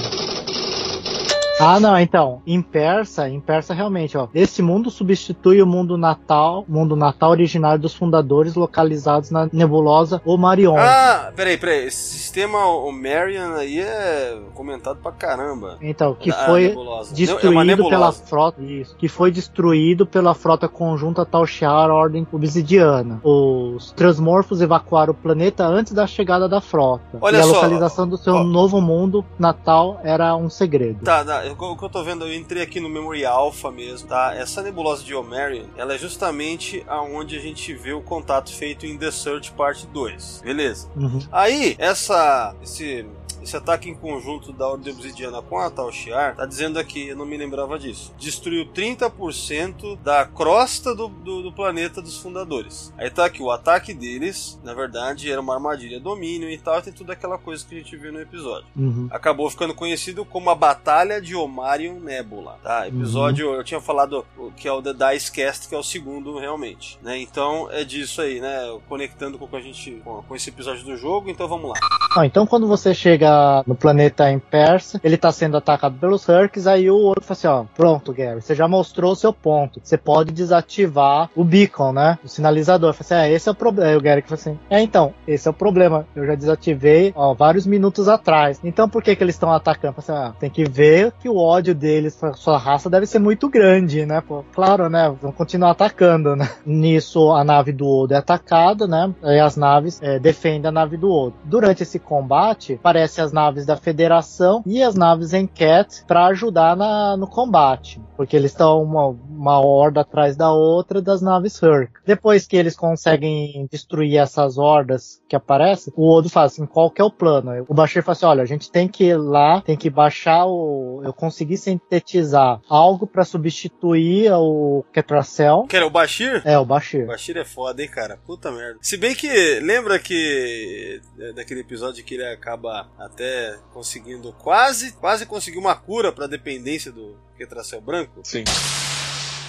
G: Ah, não, então, em persa, em persa realmente, ó. Esse mundo substitui o mundo natal, mundo natal originário dos fundadores localizados na nebulosa Omarion.
E: Ah, peraí, peraí. Esse sistema Omarion aí é comentado pra caramba.
G: Então, que
E: Ah,
G: foi
E: nebulosa. É
G: destruído
E: nebulosa.
G: pela frota, isso, que foi destruído pela frota conjunta Tal Shiar Ordem Obsidiana. Os transmorfos evacuaram o planeta antes da chegada da frota.
E: Olha
G: e a
E: só,
G: localização do seu
E: ó.
G: novo mundo natal era um segredo.
E: Tá, tá, o que eu tô vendo, eu entrei aqui no Memory Alpha mesmo, tá? Essa nebulosa de Omarion, ela é justamente aonde a gente vê o contato feito em The Search Parte 2. Beleza.
G: Uhum.
E: Aí, essa. Esse esse ataque em conjunto da Ordem Obsidiana com a Tal Shiar, tá dizendo aqui, eu não me lembrava disso, destruiu 30% da crosta do, do, do, planeta dos fundadores. Aí tá aqui, o ataque deles, na verdade, era uma armadilha domínio e tal, tem tudo aquela coisa que a gente viu no episódio.
G: Uhum.
E: Acabou ficando conhecido como a Batalha de Omarion Nebula, tá? Episódio, eu tinha falado que é o The Dice Cast, que é o segundo realmente, né? Então é disso aí, né? Conectando com, a gente, com, com esse episódio do jogo, então vamos lá.
G: Ah, então quando você chega no planeta em Persa, ele tá sendo atacado pelos Hurks, aí o outro fala assim, ó, pronto, Gary, você já mostrou o seu ponto, você pode desativar o beacon, né, o sinalizador. Eu assim, é, esse é o problema. Aí o Gary falou assim, é, então, esse é o problema, eu já desativei, ó, vários minutos atrás. Então por que que eles estão atacando? Eu assim, ah, tem que ver que o ódio deles, sua raça deve ser muito grande, né, pô. Claro, né, vão continuar atacando, né. Nisso, a nave do Odo é atacada, né, e as naves é, defendem a nave do Odo. Durante esse combate, parece as naves da Federação e as naves Enquete para ajudar na, no combate, porque eles estão uma, uma horda atrás da outra das naves Hurk. Depois que eles conseguem destruir essas hordas que aparecem, o Odo fala assim, qual que é o plano? O Bashir fala assim, olha, a gente tem que ir lá, tem que baixar o... eu consegui sintetizar algo para substituir o Ketracel.
E: Que era o Bashir?
G: É, o Bashir.
E: O Bashir é foda, hein, cara? Puta merda. Se bem que, lembra que é, daquele episódio que ele acaba até conseguindo quase, quase conseguiu uma cura para dependência do Ketracel branco?
F: Sim.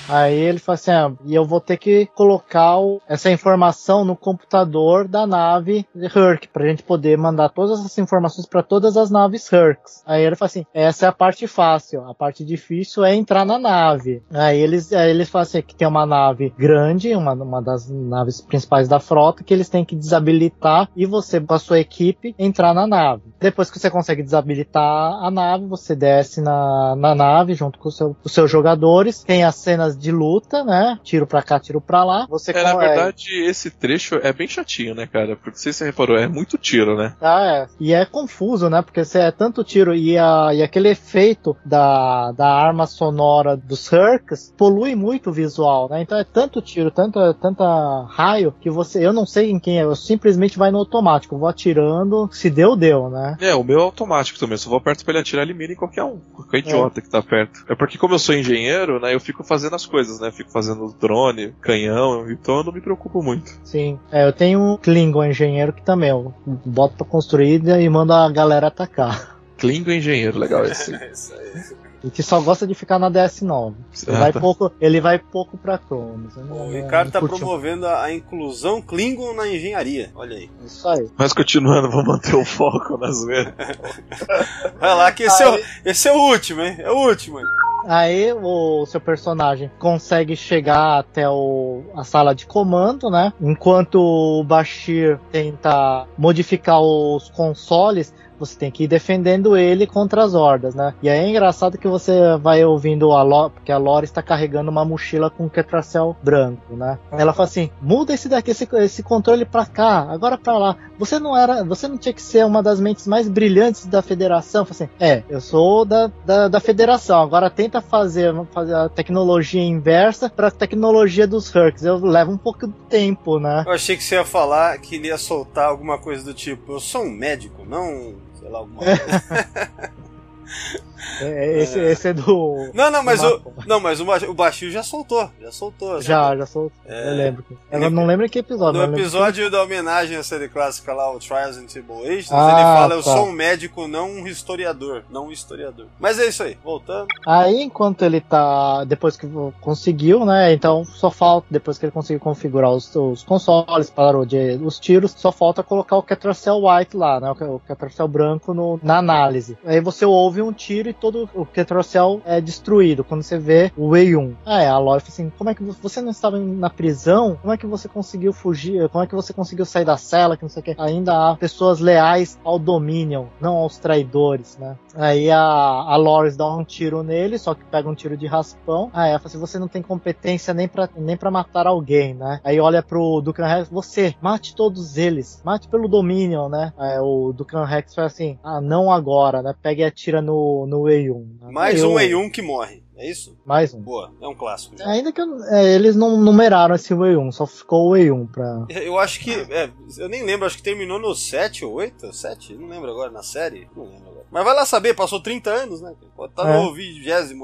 G: Aí ele fala assim: ah, e eu vou ter que colocar o, essa informação no computador da nave Herc, pra gente poder mandar todas essas informações para todas as naves Hercs. Aí ele fala assim: essa é a parte fácil, a parte difícil é entrar na nave. Aí eles, aí eles falam assim: que tem uma nave grande, uma, uma das naves principais da frota, que eles têm que desabilitar e você, com a sua equipe, entrar na nave. Depois que você consegue desabilitar a nave, você desce na, na nave junto com, seu, os seus jogadores. Tem as cenas de luta, né? Tiro pra cá, tiro pra lá. Você
F: é, na verdade, esse trecho é bem chatinho, né, cara? Porque se você reparou, é muito tiro, né?
G: Ah, é. E é confuso, né? Porque você é tanto tiro e, a, e aquele efeito da, da arma sonora dos Hercs polui muito o visual, né? Então é tanto tiro, tanta, tanta raio que você. Eu não sei em quem é, eu simplesmente vai no automático, vou atirando, se deu, deu, né?
F: É, o meu é automático também. Só vou perto pra ele atirar, ele mira em qualquer um, qualquer idiota é. que tá perto. É porque, como eu sou engenheiro, né, eu fico fazendo as coisas, né? Fico fazendo drone, canhão, então eu não me preocupo muito.
G: Sim. É, eu tenho um Klingon engenheiro que também eu boto pra construir e mando a galera atacar.
F: Klingon engenheiro, legal *laughs* esse.
E: Isso aí.
G: E que só gosta de ficar na DS9. Ele,
F: Ah,
G: vai,
F: tá.
G: pouco, ele vai pouco pra Cronos.
E: O Ricardo tá
G: curte
E: promovendo a, a inclusão Klingon na engenharia. Olha aí.
G: Isso aí.
F: Mas continuando, vou manter o foco na zoeira. *laughs*
E: Vai lá, que esse, é, o, esse é o último, hein? É o último, hein?
G: Aí o seu personagem consegue chegar até o, a sala de comando, né? Enquanto o Bashir tenta modificar os consoles, você tem que ir defendendo ele contra as hordas, né? E aí é engraçado que você vai ouvindo a Lore, porque a Lore está carregando uma mochila com Ketracel branco, né? Ela fala assim: muda esse daqui, esse, esse controle pra cá, agora pra lá. Você não era, você não tinha que ser uma das mentes mais brilhantes da federação. Falei assim, é, eu sou da, da, da federação, agora tenta fazer, fazer a tecnologia inversa pra tecnologia dos Hercs. Eu levo um pouco de tempo, né?
E: Eu achei que você ia falar que ele ia soltar alguma coisa do tipo: eu sou um médico, não. Sei lá, alguma coisa. *laughs*
G: É, Esse, esse é do.
E: Não, não, mas o. Não, mas o, o Bashir já soltou. Já soltou.
G: Já, já sou.
E: É.
G: Eu lembro. Eu não lembro em que episódio.
E: No
G: eu
E: episódio da homenagem à série clássica lá, o Trials and Tribulations,
G: Ah,
E: ele fala: Eu
G: tá.
E: sou um médico, não um historiador. Não um historiador. Mas é isso aí, voltando.
G: Aí, enquanto ele tá. Depois que conseguiu, né? Então só falta. Depois que ele conseguiu configurar os, os consoles, parou de os tiros, só falta colocar o Ketracel White lá, né? O, Ketracel branco no, na análise. Aí você ouve um tiro e todo o Ketracel é destruído. Quando você vê o Wei-1. Ah, é, a Lore fala assim: como é que vo- você não estava na prisão? Como é que você conseguiu fugir? Como é que você conseguiu sair da cela? Que não sei o que. Ainda há pessoas leais ao Dominion, não aos traidores, né? Aí a, a Loris dá um tiro nele, só que pega um tiro de raspão. Aí ela fala assim: você não tem competência nem pra, nem pra matar alguém, né? Aí olha pro Dukan Rex: você, mate todos eles, mate pelo Dominion, né? O Dukan Rex fala assim: ah, não agora, né? Pega e atira no, no E1. né?
E: Mais
G: Eu-
E: um E1 que morre. É isso?
G: Mais um.
E: Boa, é um clássico. já.
G: Ainda que eu- é, eles não numeraram esse E1, só ficou o E1 pra.
E: Eu acho que. é, eu nem lembro, acho que terminou no 7 ou 8? 7? Não lembro agora, na série? Não lembro agora. Mas vai lá saber, passou 30 anos, né? Pode estar
G: É.
E: no 28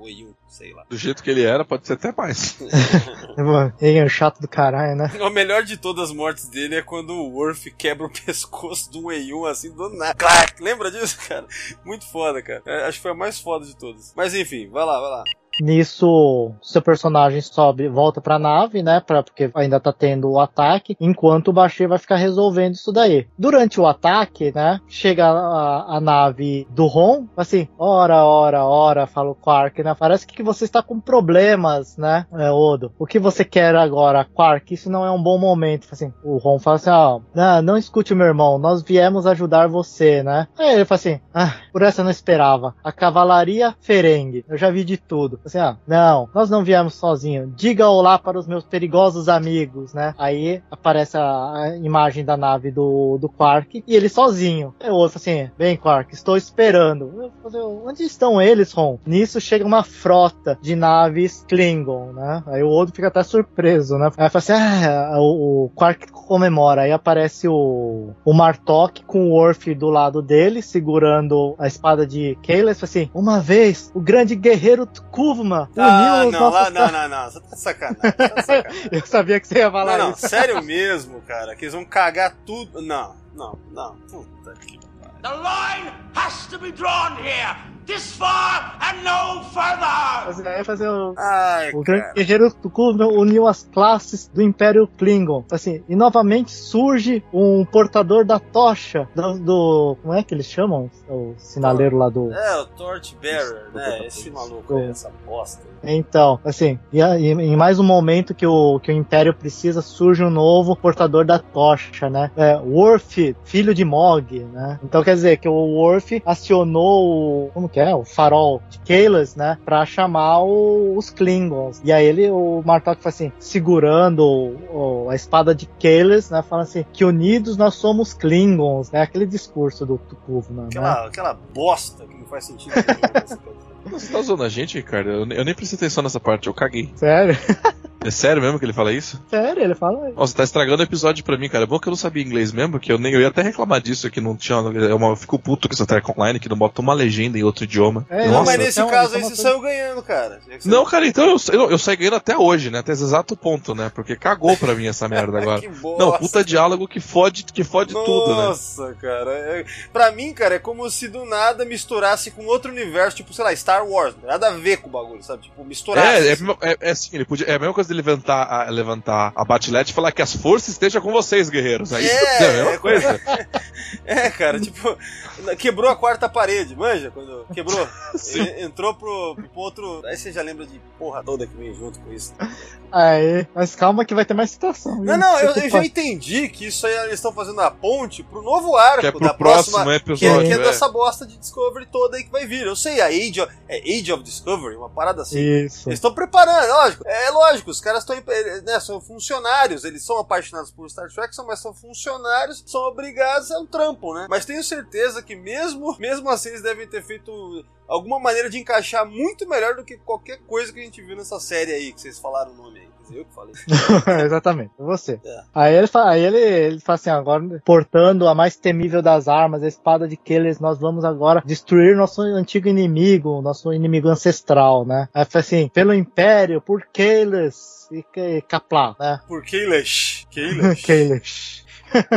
E: Wii 1, sei lá.
F: Do jeito que ele era, pode ser até mais. *laughs*
G: Ele é chato do caralho, né?
E: O melhor de todas as mortes dele é quando o Worf quebra o *laughs* pescoço do 1 assim do nada. Clac! Lembra disso, cara? Muito foda, cara. É, acho que foi a mais foda de todas. Mas enfim, vai lá, vai lá.
G: Nisso, seu personagem sobe, volta pra nave, né? Pra, porque ainda tá tendo o ataque, enquanto o Bashir vai ficar resolvendo isso daí. Durante o ataque, né? Chega a, a nave do Ron, assim, ora, ora, ora, fala o Quark, né? Parece que você está com problemas, né, é, Odo? O que você quer agora, Quark? Isso não é um bom momento. Assim, o Ron fala assim, ó, não, não escute meu irmão, nós viemos ajudar você, né? Aí ele fala assim, ah, por essa eu não esperava. A cavalaria Ferengue, eu já vi de tudo. Assim, ah, não, nós não viemos sozinhos. Diga olá para os meus perigosos amigos, né? Aí aparece a, imagem da nave do, do Quark e ele sozinho. Eu ouço assim, bem Quark, estou esperando. Eu onde estão eles, Ron? Nisso chega uma frota de naves Klingon, né? Aí o outro fica até surpreso, né? Aí fala assim, ah, o, o Quark comemora. Aí aparece o, o Martok com o Worf do lado dele, segurando a espada de Kaelas. Fala assim, uma vez, o grande guerreiro Tukuvma
E: Ah,
G: uniu os
E: não, lá, não, não, não. Você tá de sacanagem. Tá sacanagem. *laughs*
G: Eu sabia que você ia falar
E: Não, não,
G: isso.
E: sério mesmo, cara. Que eles vão cagar tudo. Não, não, não. Puta que pariu.
C: The line has to be drawn here. This far and no further.
G: Mas aí fazer o...
E: Ai,
G: O grande guerreiro Tukuvma uniu as classes do Império Klingon. Assim, e novamente surge um portador da tocha do, do- como é que eles chamam? O sinaleiro lá do
E: É, o Torchbearer, né? Esse maluco aí, essa bosta.
G: Então, assim, e, e em mais um momento que o, que o Império precisa, surge um novo portador da tocha, né? É, Worf, filho de Mog, né? Então quer dizer que o Worf acionou o, como que é? O farol de Kaelas, né? Pra chamar o- os Klingons. E aí ele, o Martok fala assim, segurando o- o- a espada de Kaelas, né? Fala assim, que unidos nós somos Klingons, né? Aquele discurso do Tukuvma, né?
E: Aquela, aquela bosta que não faz sentido.
F: Você tá zoando a gente, Ricardo? Eu, eu nem prestei atenção nessa parte, eu caguei.
G: Sério? *laughs*
F: É sério mesmo que ele fala isso?
G: Sério, ele fala
F: Nossa, tá estragando o episódio pra mim, cara. É bom que eu não sabia inglês mesmo, que eu nem eu ia até reclamar disso, que não tinha. Eu, eu fico puto com essa Trek Online, que não bota uma legenda em outro idioma.
G: É,
E: Não,
F: Nossa.
E: mas nesse
G: então,
E: caso aí
G: então
E: você
G: você-
E: saiu ganhando, cara.
F: Não, cara, então eu, eu, eu saí ganhando até hoje, né? Até esse exato ponto, né? Porque cagou pra mim essa merda *laughs* agora.
E: que bosta.
F: Não, puta diálogo que fode, que fode tudo, né?
E: Nossa, cara. É, pra mim, cara, é como se do nada misturasse com outro universo, tipo, sei lá, Star Wars. Nada a ver com o bagulho, sabe? Tipo, misturasse.
F: É, é,
E: assim.
F: é, é assim, ele podia, é a mesma coisa de levantar a, levantar a batilete e falar que as forças estejam com vocês, guerreiros. Aí
E: É,
F: é, a mesma
E: é,
F: coisa. *laughs*
E: É, cara, tipo, quebrou a quarta parede, manja? Quando quebrou, *laughs* e- entrou pro, pro outro. Aí você já lembra de porra toda que vem junto com isso.
G: Aí, mas calma que vai ter mais citação.
E: Não, não, eu, eu já entendi que isso aí eles estão fazendo a ponte pro novo arco
F: Que é pro
E: da
F: próximo
E: próxima. Que é,
F: episódio.
E: que é
F: é.
E: dessa bosta de Discovery toda aí que vai vir. Eu sei, a Age of, é Age of Discovery, uma parada assim.
G: Isso.
E: Eles estão preparando, é lógico. É lógico, os caras estão né, são funcionários, eles são apaixonados por Star Trek, mas são funcionários, são obrigados a um trampo, né? Mas tenho certeza que mesmo, mesmo assim eles devem ter feito alguma maneira de encaixar muito melhor do que qualquer coisa que a gente viu nessa série aí, que vocês falaram o nome aí. Eu que falei. *laughs*
G: Exatamente, é você.
E: É.
G: Aí ele fala, aí ele, ele fala assim, agora portando a mais temível das armas, a espada de Keles, nós vamos agora destruir nosso antigo inimigo, nosso inimigo ancestral, né? Aí fala assim, pelo Império, por Keles e que- Kapla, né?
E: Por Kailash. Kailash.
G: Keles.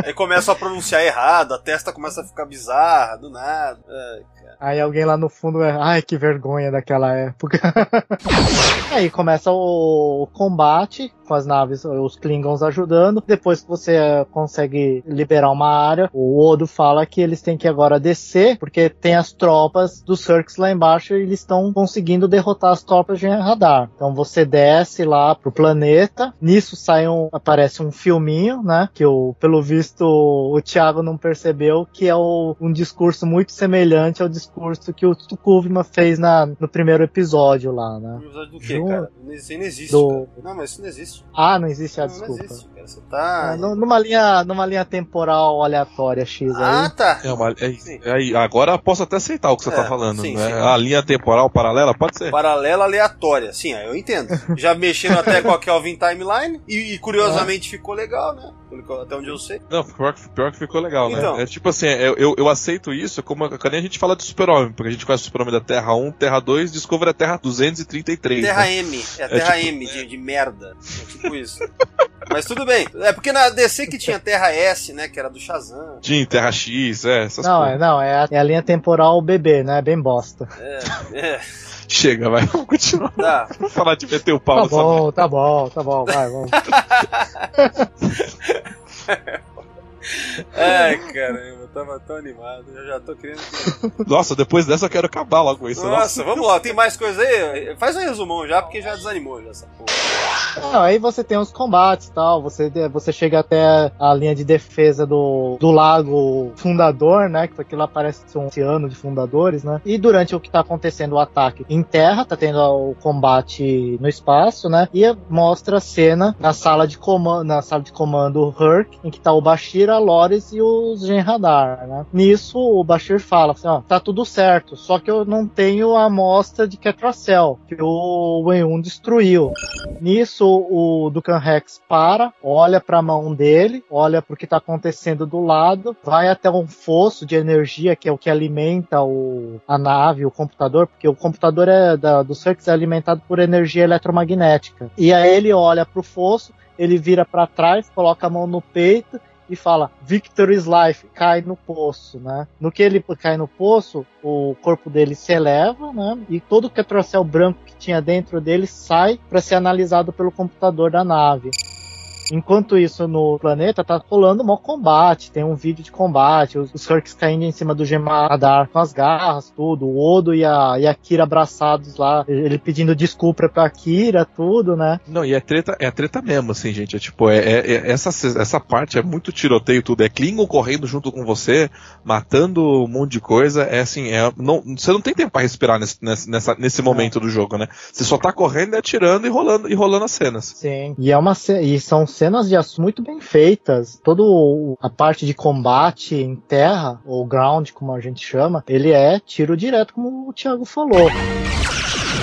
E: aí começa a pronunciar errado, a testa começa a ficar bizarra, do nada. É, cara.
G: Aí alguém lá no fundo é, ai que vergonha daquela época. *laughs* Aí começa o, combate com as naves, os Klingons ajudando. Depois que você eh, consegue liberar uma área, o Odo fala que eles têm que agora descer, porque tem as tropas dos Hurks lá embaixo e eles estão conseguindo derrotar as tropas de radar. Então você desce lá pro planeta. Nisso sai um, aparece um filminho, né? Que o, pelo visto o Thiago não percebeu que é o- um discurso muito semelhante ao discurso que o Tukuvma fez na, no primeiro episódio lá, né?
E: Um episódio do quê,
G: Ju-
E: cara? Isso aí não existe,
G: do-
E: cara. Não, mas isso não existe.
G: Ah, não existe a
E: Não, não
G: desculpa.
E: existe, cara. Você tá.
G: É, nu- numa, linha, numa linha temporal aleatória X
E: Ah,
G: aí.
E: tá.
F: É uma- é- é aí, agora posso até aceitar o que você
E: É,
F: tá falando.
E: sim,
F: né?
E: sim.
F: A linha temporal paralela pode ser.
E: Paralela aleatória. Sim, aí eu entendo. Já mexendo até com a Kelvin Timeline. E, e curiosamente ficou legal, né? Até onde eu sei.
F: Não, pior que, pior que ficou legal, né?
E: Então.
F: É tipo assim, eu, eu, eu aceito isso como quando a gente fala de Super-Homem, porque a gente conhece o Super-Homem da Terra 1, Terra 2, Discovery a Terra 233.
E: Terra
F: né?
E: M. É a Terra
F: tipo-
E: M de, de merda. É tipo isso. *laughs* Mas tudo bem. É porque na DC que tinha Terra S, né? Que era do Shazam.
F: Jim, Terra X, é, essas
G: Não,
F: coisas.
G: é, não, é a, é a linha temporal bebê, né? Bem bosta.
E: É, é.
F: Chega, vai, vamos continuar.
E: Tá.
F: Vamos falar de meter o pau
G: Tá bom, tá bom, tá bom, vai, vamos. *laughs*
E: Ai, caramba, tava tão animado. Eu já tô querendo. que- *laughs*
F: Nossa, depois dessa eu quero acabar logo com isso.
E: Nossa, vamos lá. Tem mais coisa aí? Faz um resumão já, porque já desanimou já essa porra.
G: Não, aí você tem os combates e tal, você, você chega até a linha de defesa do, do lago fundador, né? Que aquilo lá parece ser um oceano de fundadores, né? E durante o que tá acontecendo o ataque em terra, tá tendo o combate no espaço, né? E mostra a cena na sala de comando, na sala de comando Herc, em que tá o Bashir, a Loris e os Gen Radar, né? Nisso o Bashir fala assim, ó, tá tudo certo, só que eu não tenho a amostra de Ketracel, que o Wen destruiu. Nisso, o Dukan Rex para, olha para a mão dele, olha para o que está acontecendo do lado, vai até um fosso de energia que é o que alimenta o, a nave, o computador, porque o computador é da, do Circus é alimentado por energia eletromagnética. E aí ele olha para o fosso, ele vira para trás, coloca a mão no peito e fala Victory's Life, cai no poço, né? No que ele cai no poço, o corpo dele se eleva, né? E todo o Ketracel branco que tinha dentro dele sai para ser analisado pelo computador da nave. Enquanto isso, no planeta tá rolando um combate. Tem um vídeo de combate, os, os Hercs caindo em cima do Gemadar com as garras, tudo. O Odo e a, e a Kira abraçados lá, ele pedindo desculpa pra Kira, tudo, né?
F: Não, e é treta, é treta mesmo, assim, gente. É tipo, é, é- é- essa, essa parte é muito tiroteio tudo. É Klingon correndo junto com você, matando um monte de coisa. É assim, é, não, você não tem tempo pra respirar nesse, nesse, nessa- nesse momento do jogo, né? Você só tá correndo, e atirando e rolando, e rolando as cenas.
G: Sim. E é uma e são cenas de aço muito bem feitas. Toda a parte de combate em terra, ou ground, como a gente chama, ele é tiro direto, como o Thiago falou.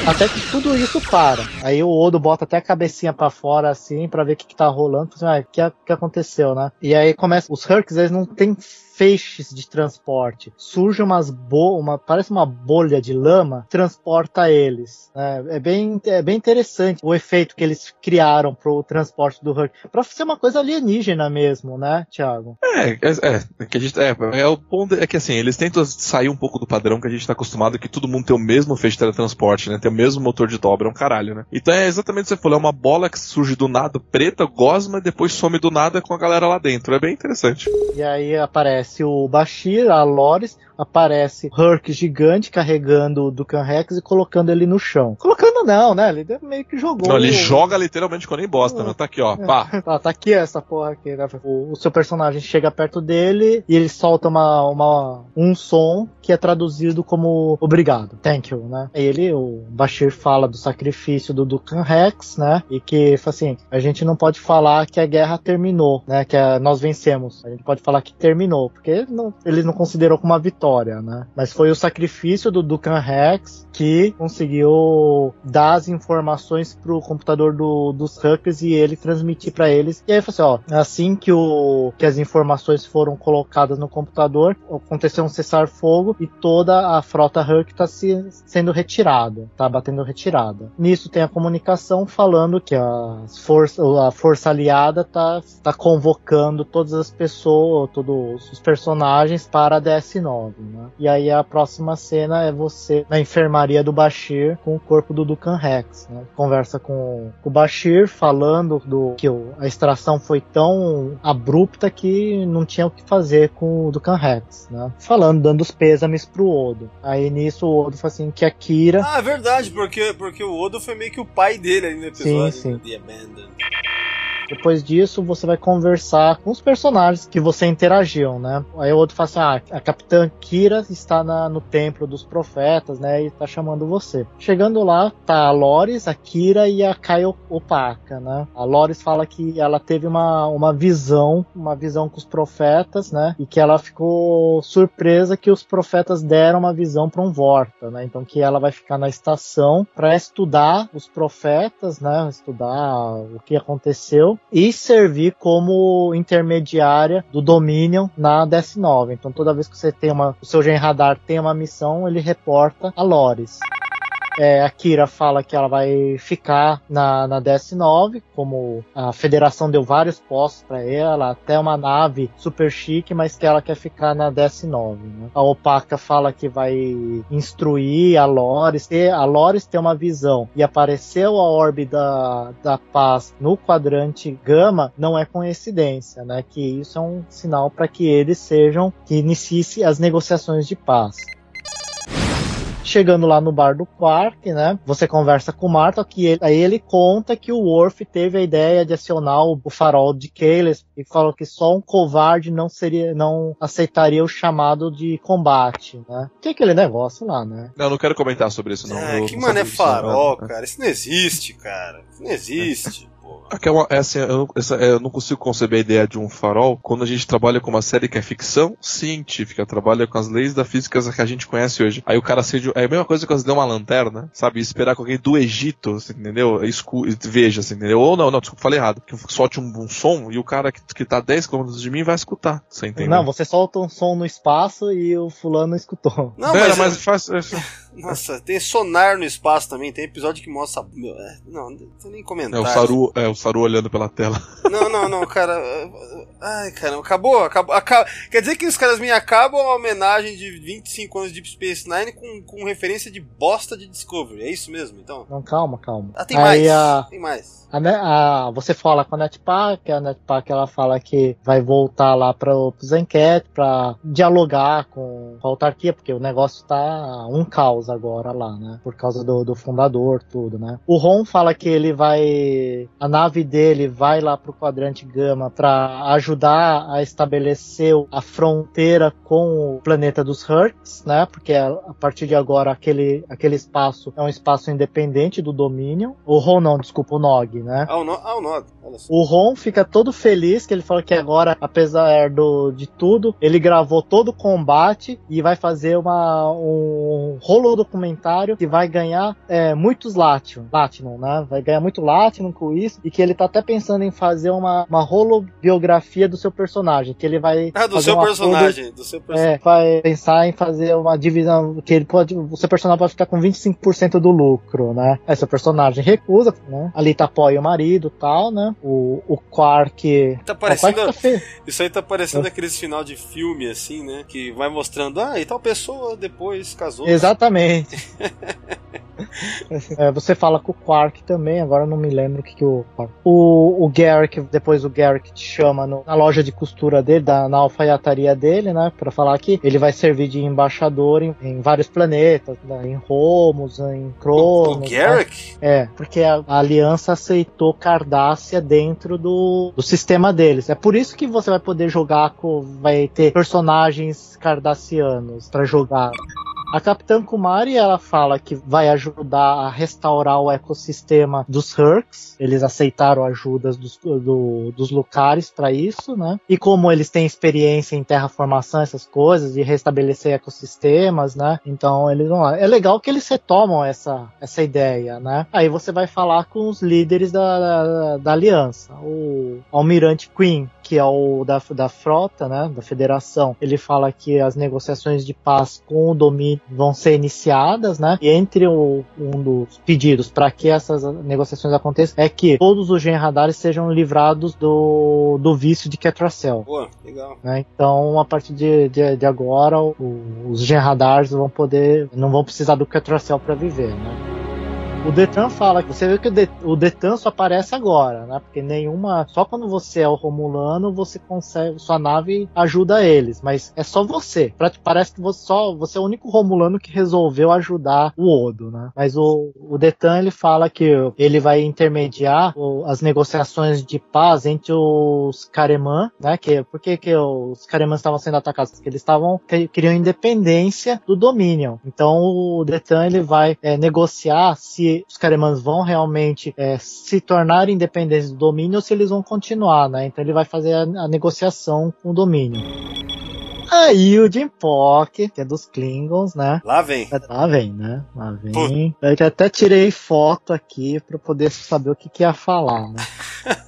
G: Até que tudo isso para. Aí o Odo bota até a cabecinha pra fora assim pra ver o que, que tá rolando. Assim, ah, o que, que aconteceu, né? E aí começa. Os Hercs, eles não têm feixes de transporte. Surge umas bo uma parece uma bolha de lama, transporta eles. né? É, bem é bem interessante o efeito que eles criaram pro transporte do Herc. Pra ser uma coisa alienígena mesmo, né, Thiago?
F: É, é, é, é que a gente, é, é o ponto é que assim, eles tentam sair um pouco do padrão que a gente tá acostumado, que todo mundo tem o mesmo feixe de teletransporte, né? Tem o mesmo motor de dobra, é um caralho, né? Então é exatamente o que você falou, é uma bola que surge do nada, preta, gosma, e depois some do nada com a galera lá dentro. É bem interessante.
G: E aí aparece o Bashir, a Loris, aparece o Herc gigante carregando o Dukan Rex e colocando ele no chão. Colocando não, né? Ele meio que jogou.
F: Não, ele joga literalmente quando nem bosta, né? Tá aqui, ó, pá.
G: Ah, *laughs* tá aqui essa porra aqui, né? O, o seu personagem chega perto dele e ele solta uma, uma, um som que é traduzido como obrigado, thank you, né? Aí ele, o Bashir fala do sacrifício do Dukan Rex, né? E que, assim, a gente não pode falar que a guerra terminou, né? Que a- nós vencemos. A gente pode falar que terminou, porque não, ele não considerou como uma vitória, né? Mas foi o sacrifício do Dukan Rex que conseguiu dar as informações pro computador do, dos hackers e ele transmitir para eles. E aí falou assim, ó, assim que, o, que as informações foram colocadas no computador, aconteceu um cessar-fogo e toda a frota hack está se, sendo retirada, tá batendo retirada. Nisso tem a comunicação falando que as força, a força aliada tá, tá convocando todas as pessoas, todos os personagens para a DS9, né? E aí a próxima cena é você na enfermaria do Bashir com o corpo do Dukan Rex, né? Conversa com o Bashir falando do que a extração foi tão abrupta que não tinha o que fazer com o Dukan Rex, né? Falando, dando os pêsames pro Odo. Aí nisso o Odo fala assim que a Kira
E: Ah, é verdade, porque, porque o Odo foi meio que o pai dele ali no episódio.
G: Sim, sim.
E: The.
G: Depois disso, você vai conversar com os personagens que você interagiu, né? Aí o outro fala assim: ah, a Capitã Kira está na- no templo dos profetas, né? E tá chamando você. Chegando lá, tá a Loris, a Kira e a Kai Opaka, né? A Loris fala que ela teve uma, uma visão, uma visão com os profetas, né? E que ela ficou surpresa que os profetas deram uma visão para um Vorta, né? Então que ela vai ficar na estação para estudar os profetas, né? Estudar o que aconteceu e servir como intermediária do Dominion na DS9. Então toda vez que você tem uma, o seu Gen Radar tem uma missão, ele reporta a Loris. É, a Kira fala que ela vai ficar na, na DS9, como a federação deu vários postos para ela, até uma nave super chique, mas que ela quer ficar na DS9. né? A Opaca fala que vai instruir a Loris, ter, a Loris ter uma visão e apareceu a orbe da, da paz no quadrante gama, não é coincidência, né? Que isso é um sinal para que eles sejam, que inicie as negociações de paz. Chegando lá no bar do Quark, né? Você conversa com o Marta, que ele, aí ele conta que o Worf teve a ideia de acionar o, o farol de Kayles e falou que só um covarde não seria, não aceitaria o chamado de combate, né? Que é aquele negócio lá, né?
F: Não, não quero comentar sobre isso, não.
E: Ah,
F: Eu
E: que mano é
F: não.
E: farol, cara? Isso não existe, cara. Isso não existe, porra.
F: Aqui é uma- é assim, eu, não- essa- eu não consigo conceber a ideia de um farol quando a gente trabalha com uma série que é ficção científica, trabalha com as leis da física que a gente conhece hoje. Aí o cara acende. É a mesma coisa que você der uma lanterna, sabe? E esperar que alguém do Egito, você entendeu? Escu veja, você entendeu? Ou não, não, desculpa, falei errado. Que solte um, um som e o cara que, que tá 10 km de mim vai escutar. Você entendeu?
G: Não, você solta um som no espaço e o fulano escutou.
E: Não, mas,
F: mas faz. é- *laughs*
E: Nossa, tem sonar no espaço também. Tem episódio que mostra. Meu, é, não, não tem nem
F: É
E: comentar.
F: o Saru, é o Saru olhando pela tela. *laughs*
E: Não, não, não, cara. Ai, cara, acabou, acabou, acaba- Quer dizer que os caras me acabam a homenagem de 25 anos de Deep Space Nine com, com referência de bosta de Discovery. É isso mesmo, então?
G: Não, calma, calma.
E: Ah, tem
G: Aí
E: mais.
G: a,
E: Tem mais.
G: A, a- você fala com a Netpack, a Netpack ela fala que vai voltar lá para os enquete para dialogar com a autarquia, porque o negócio tá um caos agora lá, né? Por causa do, do fundador, tudo, né? O Ron fala que ele vai, a nave dele vai lá pro quadrante Gama para ajudar a estabelecer a fronteira com o planeta dos Hurts, né? Porque a, partir de agora aquele, aquele espaço é um espaço independente do Dominion. O Ron não, desculpa, o Nog, né?
E: O,
G: Ron fica todo feliz que ele fala que agora, apesar do, de tudo, ele gravou todo o combate e vai fazer uma, um rolo documentário que vai ganhar é, muitos Latinum, Latinum, né? Vai ganhar muito Latinum com isso e que ele tá até pensando em fazer uma, uma holobiografia do seu personagem, que ele vai
E: Ah, do seu personagem. Do seu personagem.
G: é, vai pensar em fazer uma divisão que ele pode, o seu personagem pode ficar com 25% do lucro, né? Aí seu personagem recusa, né? A Lita apoia o marido, tal, né? O, o Quark,
E: Tá
G: o Quark
E: parecendo.
G: tá.
E: Isso aí tá parecendo aqueles final de filme, assim, né? Que vai mostrando, ah, e tal pessoa depois casou.
G: Exatamente. *laughs* É, você fala com o Quark também, agora eu não me lembro o que, que o Quark. O, o Garrick, depois o Garrick te chama no- na loja de costura dele, da, na alfaiataria dele, né? Pra falar que ele vai servir de embaixador em, em vários planetas, né, em Romos, em
E: O,
G: Cronos.
E: o
G: né?
E: Garrick?
G: É, porque a, a aliança aceitou Cardácia dentro do, do sistema deles. É por isso que você vai poder jogar com. Vai ter personagens cardacianos pra jogar. A Capitã Kumari ela fala que vai ajudar a restaurar o ecossistema dos Hurks. Eles aceitaram ajudas dos, do- dos Lucares para isso, né? E como eles têm experiência em terraformação, essas coisas, de restabelecer ecossistemas, né? Então eles vão lá. É legal que eles retomam essa, essa ideia, né? Aí você vai falar com os líderes da, da, da aliança. O Almirante Queen, que é o da, da frota, né, da federação, ele fala que as negociações de paz com o domínio vão ser iniciadas, né, e entre o, um dos pedidos para que essas negociações aconteçam é que todos os genradares sejam livrados do, do vício de Ketracel.
E: Pô, legal.
G: Né? Então, a partir de, de, de agora, o- os genradars vão poder, não vão precisar do Ketracel para viver, né? O Detran fala que você vê que o, Det o Detan só aparece agora, né? Porque nenhuma. Só quando você é o Romulano, você consegue. Sua nave ajuda eles. Mas é só você. Parece que você só. Você é o único Romulano que resolveu ajudar o Odo, né? Mas o, o Detan ele fala que ele vai intermediar as negociações de paz entre os Kareman, né? Que, por que, os Kareman estavam sendo atacados? Porque eles estavam que- queriam independência do Dominion. Então o Detan ele vai é, negociar se os Karemans vão realmente é, se tornar independentes do Dominion ou se eles vão continuar, né? Então ele vai fazer a, a negociação com o Dominion. Aí o Jim Pock, que é dos Klingons, né?
E: Lá vem.
G: Lá vem, né? Lá vem. Eu até tirei foto aqui pra poder saber o que, que ia falar, né? *laughs*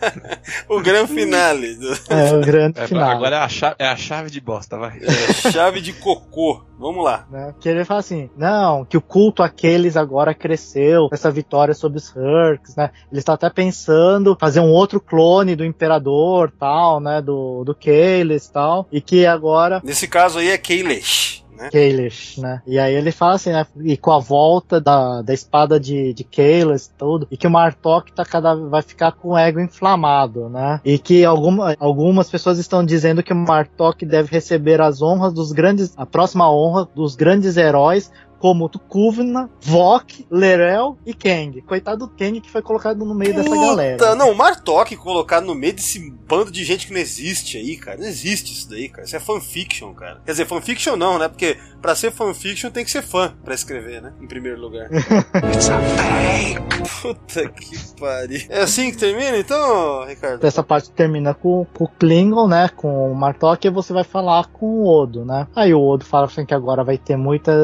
E: O grande finale. Do...
G: É o grande
F: É,
G: final.
F: agora é a, chave, é a chave de bosta, vai.
E: É, chave de cocô. Vamos lá.
G: né? Que ele fala assim, não, que o culto àqueles agora cresceu, com essa vitória sobre os Hurks, né? Ele está até pensando em fazer um outro clone do Imperador, tal, né? Do, do Kaelis, tal, e que agora
E: Nesse caso aí é Kailash, né?
G: Kaelish, né? E aí ele fala assim, né? E com a volta da, da espada de, de Kaelis tudo, e que o Martok tá cada, vai ficar com o ego inflamado, né? E que alguma, algumas pessoas estão dizendo que o Martok deve receber as honras dos grandes, a próxima honra dos grandes heróis, como Tukuvna, Vok, Lerel e Kang. Coitado do Kang que foi colocado no meio dessa galera.
E: Puta, não, o Martok colocado no meio desse bando de gente que não existe aí, cara. Não existe isso daí, cara. Isso é fanfiction, cara. Quer dizer, fanfiction não, né? Porque pra ser fanfiction tem que ser fã pra escrever, né? Em primeiro lugar. *laughs* Puta que pariu. É assim que termina, então, Ricardo?
G: Essa parte termina com, com o Klingon, né? Com o Martok, e você vai falar com o Odo, né? Aí o Odo fala assim que agora vai ter muitas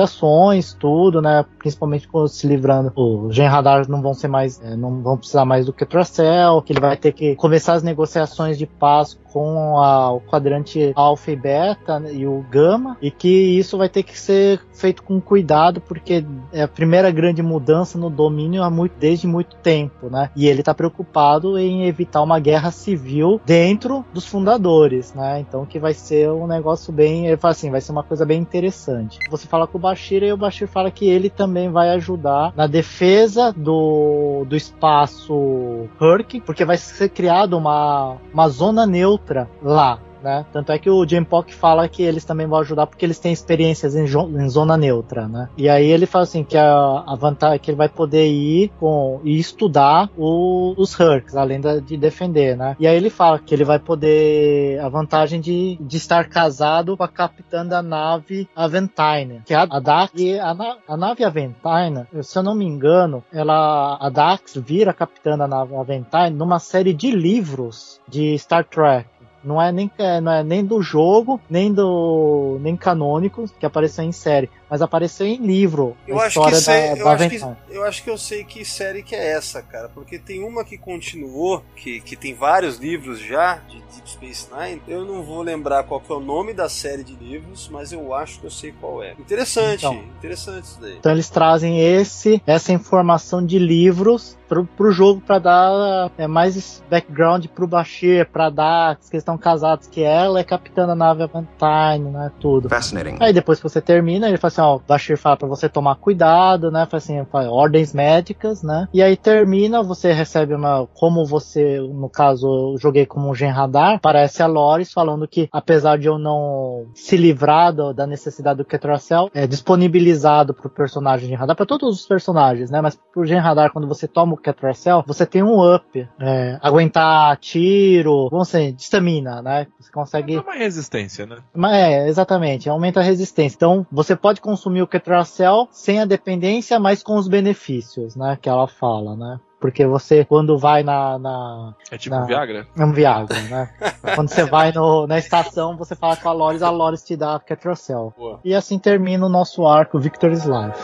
G: negociações, tudo, né? Principalmente se livrando. Os Gen Radar não vão ser mais. é, não vão precisar mais do que Tracel, que ele vai ter que começar as negociações de paz com a- o quadrante alfa e beta né, e o gama, e que isso vai ter que ser feito com cuidado, porque é a primeira grande mudança no domínio há muito, desde muito tempo, né? E ele tá preocupado em evitar uma guerra civil dentro dos fundadores, né? Então que vai ser um negócio bem, ele fala assim, vai ser uma coisa bem interessante. Você fala com o Bashir e o Bashir fala que ele também vai ajudar na defesa do, do espaço Herc, porque vai ser criada uma, uma zona neutra lá. Né? Tanto é que o Jim Pock fala que eles também vão ajudar porque eles têm experiências em, em zona neutra, né? E aí ele fala assim que a, a vantagem é que ele vai poder ir com e estudar o- os Hurks, além da- de defender, né? E aí ele fala que ele vai poder a vantagem de, de estar casado com a capitã da nave Aventine, que é a, a Dax e a, a nave Aventine, se eu não me engano, ela a Dax vira capitã da nave Aventine numa série de livros de Star Trek. Não é nem, é, não é nem do jogo, nem do. nem canônico, que apareceu em série, mas apareceu em livro.
E: Eu
G: a
E: acho, que
G: história
E: sei,
G: da,
E: eu,
G: da
E: acho que, eu acho que eu sei que série que é essa, cara. Porque tem uma que continuou, que, que tem vários livros já, de Deep Space Nine. Eu não vou lembrar qual que é o nome da série de livros, mas eu acho que eu sei qual é. Interessante,
G: Então.
E: interessante isso daí.
G: Então eles trazem esse, essa informação de livros pro, pro jogo para dar é, mais background pro Bashir, pra dar que eles estão casados, que ela é capitã da nave Aventine, né, tudo.
H: Fascinating.
G: Aí depois que você termina, ele fala assim, ó, o Bashir fala pra você tomar cuidado, né, fala assim, fala, ordens médicas, né, e aí termina, você recebe uma, como você, no caso, eu joguei como um gen radar, parece a Loris falando que, apesar de eu não se livrar do- da necessidade do Ketracel, é disponibilizado pro personagem de radar, pra todos os personagens, né, mas pro gen radar, quando você toma o Ketracel, você tem um up, é, aguentar tiro, vamos dizer, de estamina, né, você consegue...
F: É uma resistência, né?
G: Mas é, exatamente, aumenta a resistência. Então, você pode consumir o Ketracel sem a dependência, mas com os benefícios, né? Que ela fala, né? Porque você, quando vai na. na
F: É tipo
G: Não.
F: Viagra?
G: é um Viagra, né? *laughs* quando você vai no, na estação, você fala com a Loris, a Loris te dá Ketracel.
E: Boa.
G: E assim termina o nosso arco Victor's Life.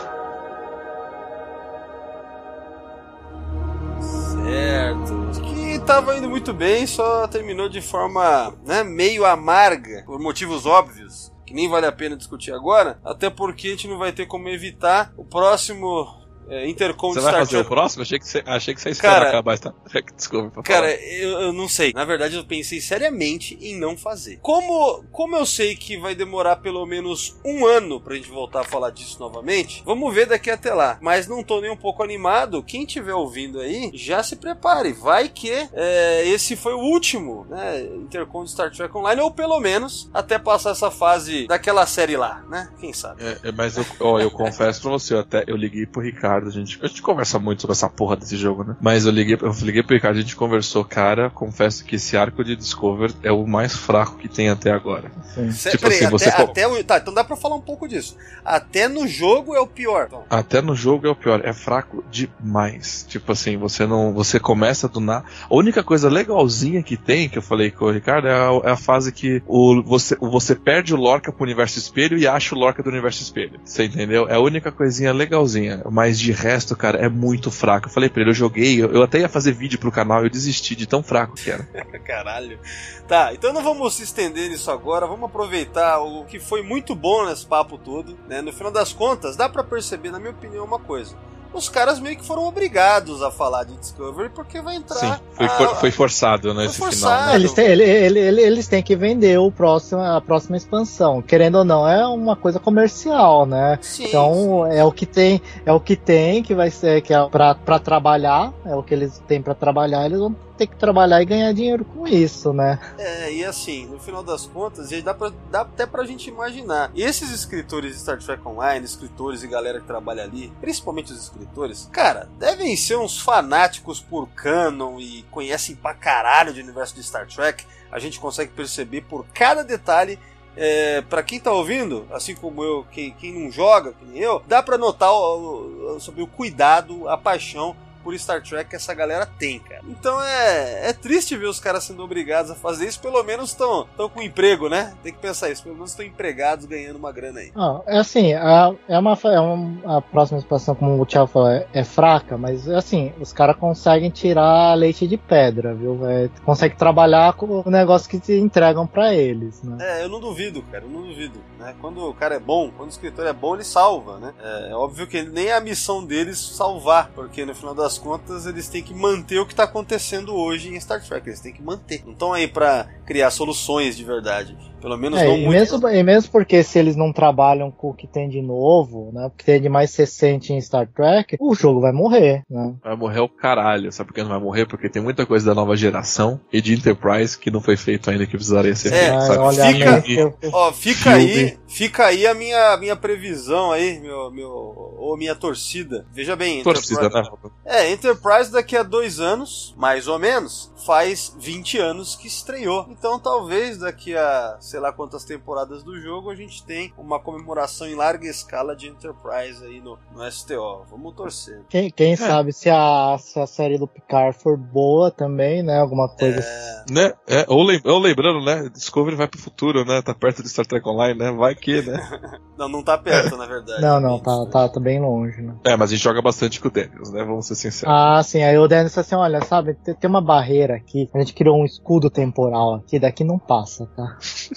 E: Certo. Que tava indo muito bem, só terminou de forma né, meio amarga, por motivos óbvios, que nem vale a pena discutir agora, até porque a gente não vai ter como evitar o próximo é, Intercom
F: Você vai
E: Star
F: fazer o
E: Trek.
F: próximo? Achei que você, achei que você ia esperar
E: Cara-
F: acabar Star Trek Discovery pra
E: Cara, eu, eu não sei. Na verdade, eu pensei seriamente em não fazer. Como, como eu sei que vai demorar pelo menos um ano pra gente voltar a falar disso novamente, vamos ver daqui até lá. Mas não tô nem um pouco animado. Quem estiver ouvindo aí, já se prepare. Vai que é, esse foi o último, né? Intercom de Star Trek Online, ou pelo menos até passar essa fase daquela série lá, né? Quem sabe?
F: É, é, mas eu, ó, eu confesso pra você, eu até eu liguei pro Ricardo, a gente, a gente conversa muito sobre essa porra desse jogo, né? Mas eu liguei, eu liguei pro Ricardo, a gente conversou, cara, confesso que esse arco de Discover é o mais fraco que tem até agora.
G: Sim.
E: Cê-
F: Tipo
E: peraí,
F: assim,
E: até,
F: você
E: até o- Tá, então dá pra falar um pouco disso. Até no jogo é o pior. Então,
F: Até no jogo é o pior, é fraco demais. Tipo assim, você não, você começa do nada. A única coisa legalzinha que tem, que eu falei com o Ricardo, é a, é a fase que o, você, o- você perde o Lorca pro universo espelho e acha o Lorca do universo espelho. Você entendeu? É a única coisinha legalzinha. Mas de resto, cara, é muito fraco. Eu falei pra ele, eu joguei, eu, eu até ia fazer vídeo pro canal, eu desisti de tão fraco que era. *laughs*
E: Caralho. Tá, então não vamos se estender nisso agora, vamos aproveitar o que foi muito bom nesse papo todo, né? No final das contas, dá pra perceber, na minha opinião, uma coisa. Os caras meio que foram obrigados a falar de Discovery porque vai entrar.
F: Sim, foi,
E: a-
F: for- foi forçado, né,
E: Foi
F: esse
E: forçado.
F: final.
G: É, Eles têm, ele- ele- ele- eles têm que vender o próximo, a próxima expansão. Querendo ou não, é uma coisa comercial, né?
E: Sim,
G: Então é o que tem, é o que tem que vai ser que é pra, pra trabalhar, é o que eles têm pra trabalhar, eles vão ter que trabalhar e ganhar dinheiro com isso, né?
E: É, e assim, no final das contas, dá, pra, dá até pra gente imaginar. Esses escritores de Star Trek Online, escritores e galera que trabalha ali, principalmente os escritores, cara, devem ser uns fanáticos por canon e conhecem pra caralho de universo de Star Trek. A gente consegue perceber por cada detalhe. É, para quem tá ouvindo, assim como eu, quem, quem não joga, que nem eu, dá pra notar o- o- sobre o cuidado, a paixão por Star Trek que essa galera tem, cara. Então é, é triste ver os caras sendo obrigados a fazer isso, pelo menos estão com emprego, né? Tem que pensar isso, pelo menos estão empregados ganhando uma grana aí.
G: Ah, é assim, é, é uma, é uma- a próxima expansão, como o Thiago falou, é, é fraca, mas assim, os caras conseguem tirar leite de pedra, viu? É, consegue trabalhar com o negócio que te entregam pra eles, né?
E: É, eu não duvido, cara, eu não duvido. Né? Quando o cara é bom, quando o escritor é bom, ele salva, né? É, é óbvio que nem é a missão deles salvar, porque no final das contas eles têm que manter o que tá acontecendo hoje em Star Trek, eles têm que manter. Não estão aí pra criar soluções de verdade. Pelo menos
G: É,
E: não
G: e,
E: muito.
G: mesmo, e mesmo porque se eles não trabalham com o que tem de novo, né? O que tem de mais recente em Star Trek, o jogo vai morrer, né?
F: Vai morrer o caralho. Sabe por que não vai morrer? Porque tem muita coisa da nova geração e de Enterprise que não foi feito ainda que precisaria ser
E: É,
F: feito. Sabe?
G: olha,
E: Fica- Ó, fica aí, fica aí a minha, minha previsão aí, meu, meu, ou minha torcida. Veja bem,
F: Torcida,
E: Enterprise-
F: né?
E: É, Enterprise daqui a dois anos, mais ou menos, faz 20 anos que estreou. Então talvez daqui a sei lá quantas temporadas do jogo a gente tem uma comemoração em larga escala de Enterprise aí no, no STO. Vamos torcer.
G: Quem, quem sabe se a, se a série do Picard for boa também, né? Alguma coisa assim.
F: Né? É, ou, lem- ou lembrando, né? Discovery vai pro futuro, né? Tá perto de Star Trek Online, né? Vai que, né? *laughs*
E: Não, não tá perto, na verdade.
G: Não, não, tá, tá, tá bem longe, né?
F: É, mas a gente joga bastante com o Daniels, né? Vamos ser sinceros.
G: Ah, sim. Aí o Dennis falou assim: olha, sabe, tem uma barreira aqui. A gente criou um escudo temporal aqui, daqui não passa, tá? *laughs*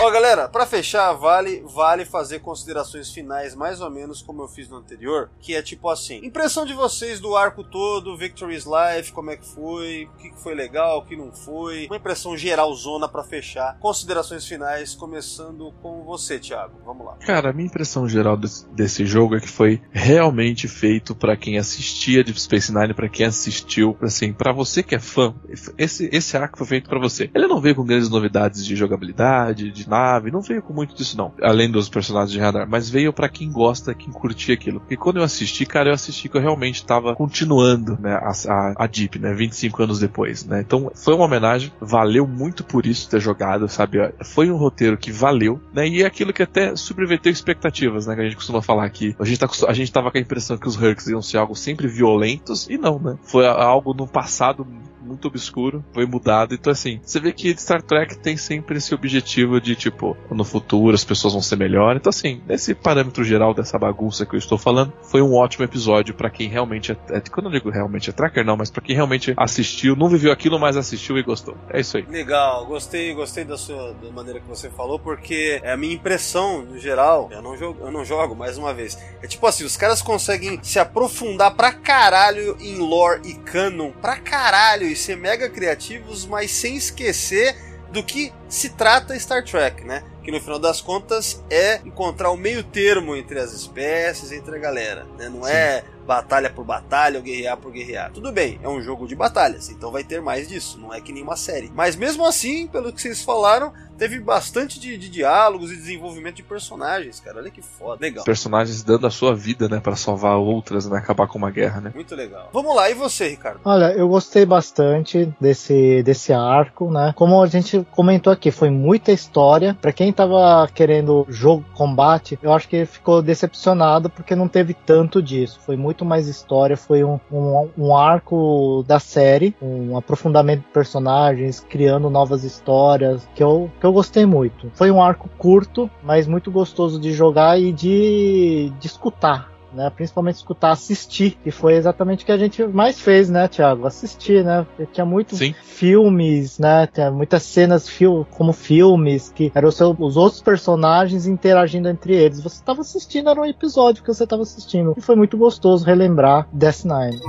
E: Ó, galera, pra fechar, vale, vale fazer considerações finais, mais ou menos como eu fiz no anterior, que é tipo assim: impressão de vocês do arco todo, Victory's Life, como é que foi, o que foi legal, o que não foi, uma impressão geral zona pra fechar. Considerações finais, começando com você, Thiago. Vamos lá.
F: Cara, a minha impressão geral desse, desse jogo é que foi realmente feito pra quem assistia de Space Nine, pra quem assistiu, assim, para você que é fã, esse, esse arco foi feito pra você. Ele não veio com grandes novidades de jogabilidade, de nave, não veio com muito disso não, além dos personagens de radar, mas veio pra quem gosta, quem curtia aquilo. Porque quando eu assisti, cara, eu assisti que eu realmente tava continuando, né, a, a, a Deep, né, 25 anos depois, né. Então foi uma homenagem, valeu muito por isso ter jogado, sabe? Foi um roteiro que valeu, né, e é aquilo que até subverteu expectativas, né, que a gente costuma falar aqui. A gente, tá, a gente tava com a impressão que os Hurks iam ser algo sempre violentos, e não, né. Foi algo no passado muito obscuro, foi mudado. Então, assim, você vê que Star Trek tem sempre esse objetivo de, tipo, no futuro as pessoas vão ser melhores. Então, assim, nesse parâmetro geral dessa bagunça que eu estou falando, foi um ótimo episódio para quem realmente é, é. Quando eu digo realmente é tracker, não, mas para quem realmente assistiu, não viveu aquilo, mas assistiu e gostou. É isso aí.
E: Legal, gostei, gostei da sua da maneira que você falou, porque é a minha impressão, no geral, eu não jogo, eu não jogo mais uma vez. É tipo assim, os caras conseguem se aprofundar pra caralho em lore e canon, pra caralho, ser mega criativos, mas sem esquecer do que se trata Star Trek, né? Que no final das contas é encontrar o meio termo entre as espécies, entre a galera, né? Não Sim. é batalha por batalha ou guerrear por guerrear. Tudo bem, é um jogo de batalhas, então vai ter mais disso, não é que nem uma série. Mas mesmo assim, pelo que vocês falaram, teve bastante de, de, diálogos e desenvolvimento de personagens, cara. Olha que foda. Legal.
F: Personagens dando a sua vida, né, para salvar outras, né, acabar com uma guerra, né?
E: Muito legal. Vamos lá, e você, Ricardo?
G: Olha, eu gostei bastante desse, desse arco, né? Como a gente comentou aqui, foi muita história. Para quem tava querendo jogo combate, eu acho que ficou decepcionado porque não teve tanto disso. Foi muito mais história, foi um, um, um arco da série, um aprofundamento de personagens, criando novas histórias, que eu, que eu gostei muito. Foi um arco curto, mas muito gostoso de jogar e de, de escutar. Né, principalmente escutar, assistir, que foi exatamente o que a gente mais fez, né, Thiago? Assistir, né? Porque tinha muitos filmes, né? Tinha muitas cenas fil como filmes, que eram os, seus, os outros personagens interagindo entre eles. Você estava assistindo, era um episódio que você estava assistindo. E foi muito gostoso relembrar Death Nine.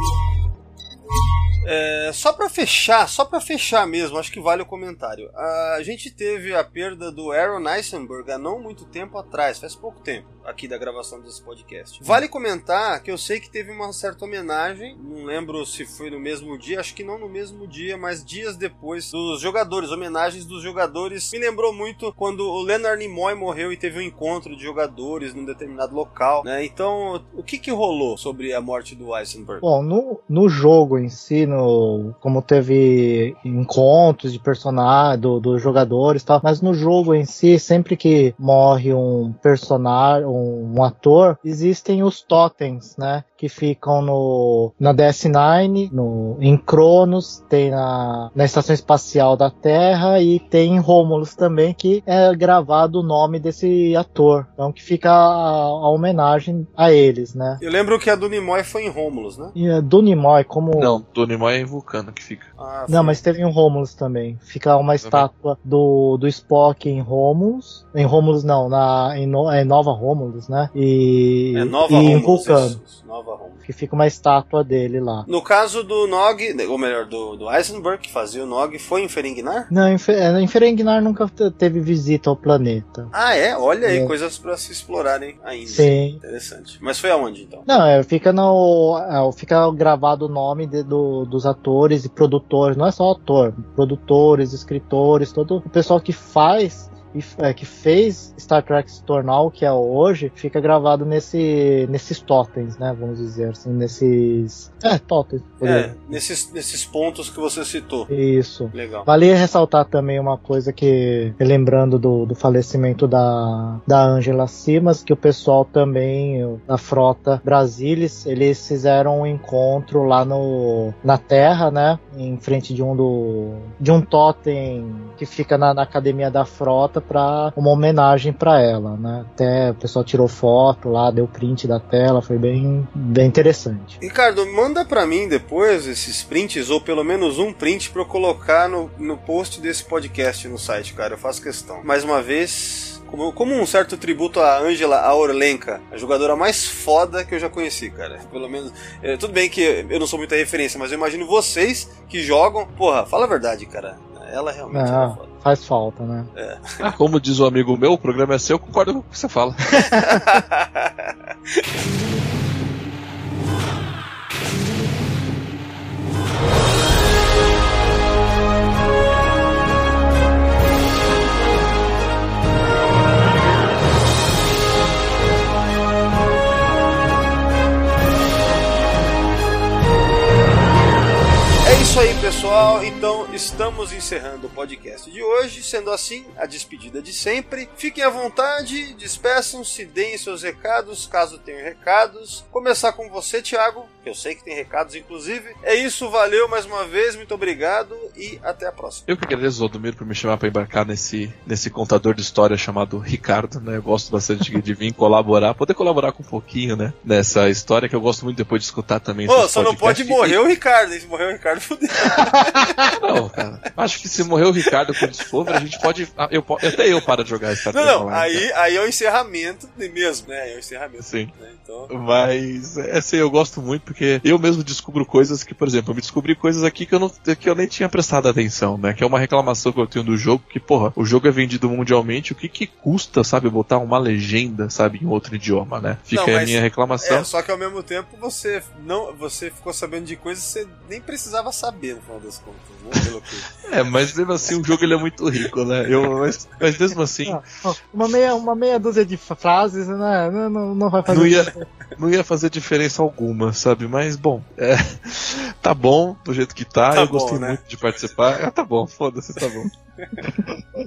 E: É, só para fechar, só para fechar mesmo, acho que vale o comentário. A gente teve a perda do Aaron Eisenberg há não muito tempo atrás, faz pouco tempo, aqui da gravação desse podcast. Vale comentar que eu sei que teve uma certa homenagem, não lembro se foi no mesmo dia, acho que não no mesmo dia, mas dias depois dos jogadores, homenagens dos jogadores. Me lembrou muito quando o Leonard Nimoy morreu e teve um encontro de jogadores num determinado local, né? Então, o que que rolou sobre a morte do Eisenberg?
G: Bom, no, no jogo em si, no, como teve encontros de personagens, dos do jogadores e tal, mas no jogo em si, sempre que morre um personagem, um, um, ator, existem os totens, né? Que ficam no, na DS9, no, em Cronos, tem na, na Estação Espacial da Terra e tem em Romulus também, que é gravado o nome desse ator. Então que fica a, a homenagem a eles, né?
E: Eu lembro que a do Nimoy foi em Romulus, né?
G: E a do Nimoy, como...
F: Não, do Nimoy é em Vulcano que fica.
G: Ah, Não, mas teve em Romulus também. Fica uma estátua do, do Spock em Romulus. Em Romulus não, na, em, no, é Nova Romulus, né? E,
E: é Nova
G: e
E: Romulus,
G: em Vulcano.
E: Isso, Nova Romulus.
G: Que fica uma estátua dele lá.
E: No caso do Nog, ou melhor, do, do Eisenberg, que fazia o Nog, foi em Ferengnar?
G: Não, em, em Ferengnar nunca teve visita ao planeta.
E: Ah, é? Olha aí, é. coisas para se explorarem ainda.
G: Sim.
E: Interessante. Mas foi aonde, então?
G: Não, é, fica no... É, fica gravado o nome de, do, dos atores e produtores, não é só ator, produtores, escritores, todo o pessoal que faz é, que fez Star Trek se tornar o que é hoje, fica gravado nesse, nesses totens, né? Vamos dizer assim, nesses. É, totens.
E: É, nesses, nesses pontos que você citou.
G: Isso.
E: Legal.
G: Vale ressaltar também uma coisa que, lembrando do, do falecimento da, da Angela Simas, que o pessoal também, da frota Brasilis, eles fizeram um encontro lá no, na Terra, né? Em frente de um do. de um totem que fica na, na academia da frota para uma homenagem para ela, né? Até o pessoal tirou foto lá, deu print da tela, foi bem, bem interessante.
E: Ricardo, manda para mim depois esses prints ou pelo menos um print para eu colocar no, no post desse podcast no site, cara. Eu faço questão. Mais uma vez, como, como, um certo tributo a Angela a Orlenka, a jogadora mais foda que eu já conheci, cara. Pelo menos. É, tudo bem que eu não sou muita referência, mas eu imagino vocês que jogam. Porra, fala a verdade, cara. Ela realmente
G: ah, é faz falta, né?
E: É. *laughs*
F: Ah, como diz o um amigo meu, o programa é seu, eu concordo com o que você fala. *laughs*
E: pessoal. Então, estamos encerrando o podcast de hoje. Sendo assim, a despedida de sempre. Fiquem à vontade, despeçam-se, deem seus recados, caso tenham recados. Começar com você, Thiago, eu sei que tem recados, inclusive. É isso, valeu mais uma vez, muito obrigado e até a próxima.
F: Eu que agradeço, Valdomiro, por me chamar para embarcar nesse, nesse contador de história chamado Ricardo, né? Eu gosto bastante de vir colaborar, poder colaborar com um pouquinho, né? Nessa história que eu gosto muito depois de escutar também.
E: Pô, só não pode morrer o Ricardo? Se morrer o Ricardo, fudeu. *laughs*
F: Não, cara. Acho que se morrer o Ricardo com o Discovery, a gente pode. ah, Eu, até eu paro de jogar Star
E: Não,
F: Trek
E: não,
F: Online,
E: aí, aí é o encerramento mesmo, né? É o encerramento.
F: Sim.
E: né? Então.
F: Mas, é assim, eu gosto muito porque eu mesmo descubro coisas que, por exemplo, eu me descobri coisas aqui que eu, não, que eu nem tinha prestado atenção, né? Que é uma reclamação que eu tenho do jogo, que, porra, o jogo é vendido mundialmente, o que que custa, sabe, botar uma legenda, sabe, em outro idioma, né? Fica
E: Não,
F: aí a minha reclamação.
E: É, só que ao mesmo tempo você não, você ficou sabendo de coisas que você nem precisava saber no final das contas, né? Pelo que... *laughs*
F: É, mas mesmo assim o jogo ele é muito rico, né? Eu, mas, mas mesmo assim,
G: Não, uma, meia, uma meia dúzia de frases, né? Não, não, não vai fazer.
F: não ia, não ia fazer diferença alguma, sabe? Mas, bom, é, *laughs* tá bom do jeito que tá,
E: Tá
F: eu
E: bom,
F: gostei
E: né?
F: muito de participar. Ah, tá bom, foda-se, tá bom.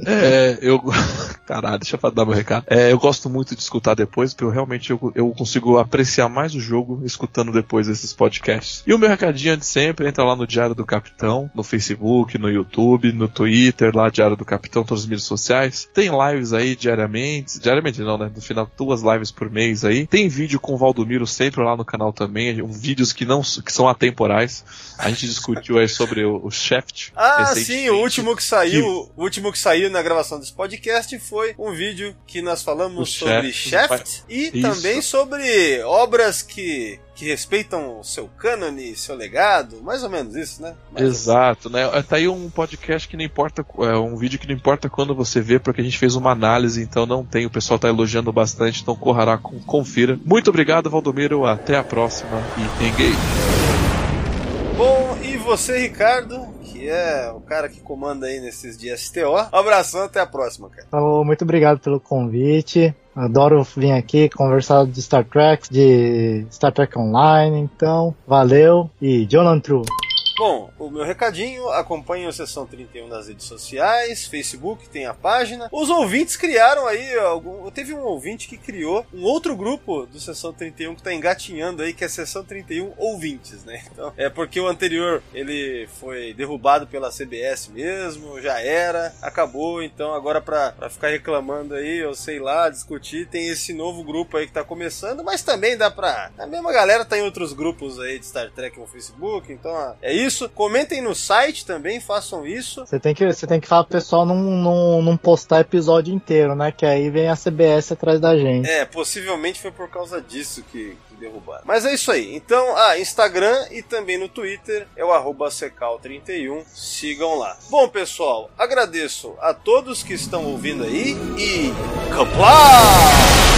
F: É, eu. *laughs* Caralho, deixa eu dar meu recado. É, eu gosto muito de escutar depois, porque eu realmente eu, eu consigo apreciar mais o jogo escutando depois esses podcasts. E o meu recadinho de sempre, entra lá no Diário do Capitão, no Facebook, no YouTube, no Twitter, lá Diário do Capitão, todas as mídias sociais. Tem lives aí diariamente, diariamente não, né? No final, duas lives por mês aí. Tem vídeo com o Valdomiro sempre lá no canal também, um, vídeos que não que são atemporais. A gente discutiu aí sobre o, o Shaft.
E: Ah, sim, o último que saiu, o último que saiu na gravação desse podcast foi um vídeo que nós falamos
F: O
E: sobre
F: Shaft,
E: e
F: Isso.
E: também sobre obras que, que respeitam o seu cânone, seu legado, mais ou menos isso, né? Mais
F: Exato, né? Tá aí um podcast que não importa, é um vídeo que não importa quando você vê, porque a gente fez uma análise, então não tem, o pessoal tá elogiando bastante, então corra lá, com- confira. Muito obrigado, Valdomiro, até a próxima e engage.
E: Bom, e você, Ricardo, que é o cara que comanda aí nesses dias STO. Um abração, até a próxima, cara.
G: Então, muito obrigado pelo convite. Adoro vir aqui conversar de Star Trek, de Star Trek Online. Então, valeu e Jonathan True.
E: Bom, o meu recadinho, acompanhe o Sessão 31 nas redes sociais, Facebook tem a página. Os ouvintes criaram aí, algum, teve um ouvinte que criou um outro grupo do Sessão 31 que tá engatinhando aí, que é Sessão 31 Ouvintes, né? Então, é porque o anterior, ele foi derrubado pela CBS mesmo, já era, acabou, então agora pra, pra ficar reclamando aí, eu sei lá, discutir, tem esse novo grupo aí que tá começando, mas também dá pra... A mesma galera tá em outros grupos aí de Star Trek no Facebook, então é isso. Comentem no site também, façam isso.
G: Você tem que, você tem que falar pro pessoal não, não, não postar episódio inteiro, né? Que aí vem a CBS atrás da gente.
E: É, possivelmente foi por causa disso que, que derrubaram. Mas é isso aí. Então, ah, Instagram e também no Twitter é o arroba secal31. Sigam lá. Bom, pessoal, agradeço a todos que estão ouvindo aí e... Kapla!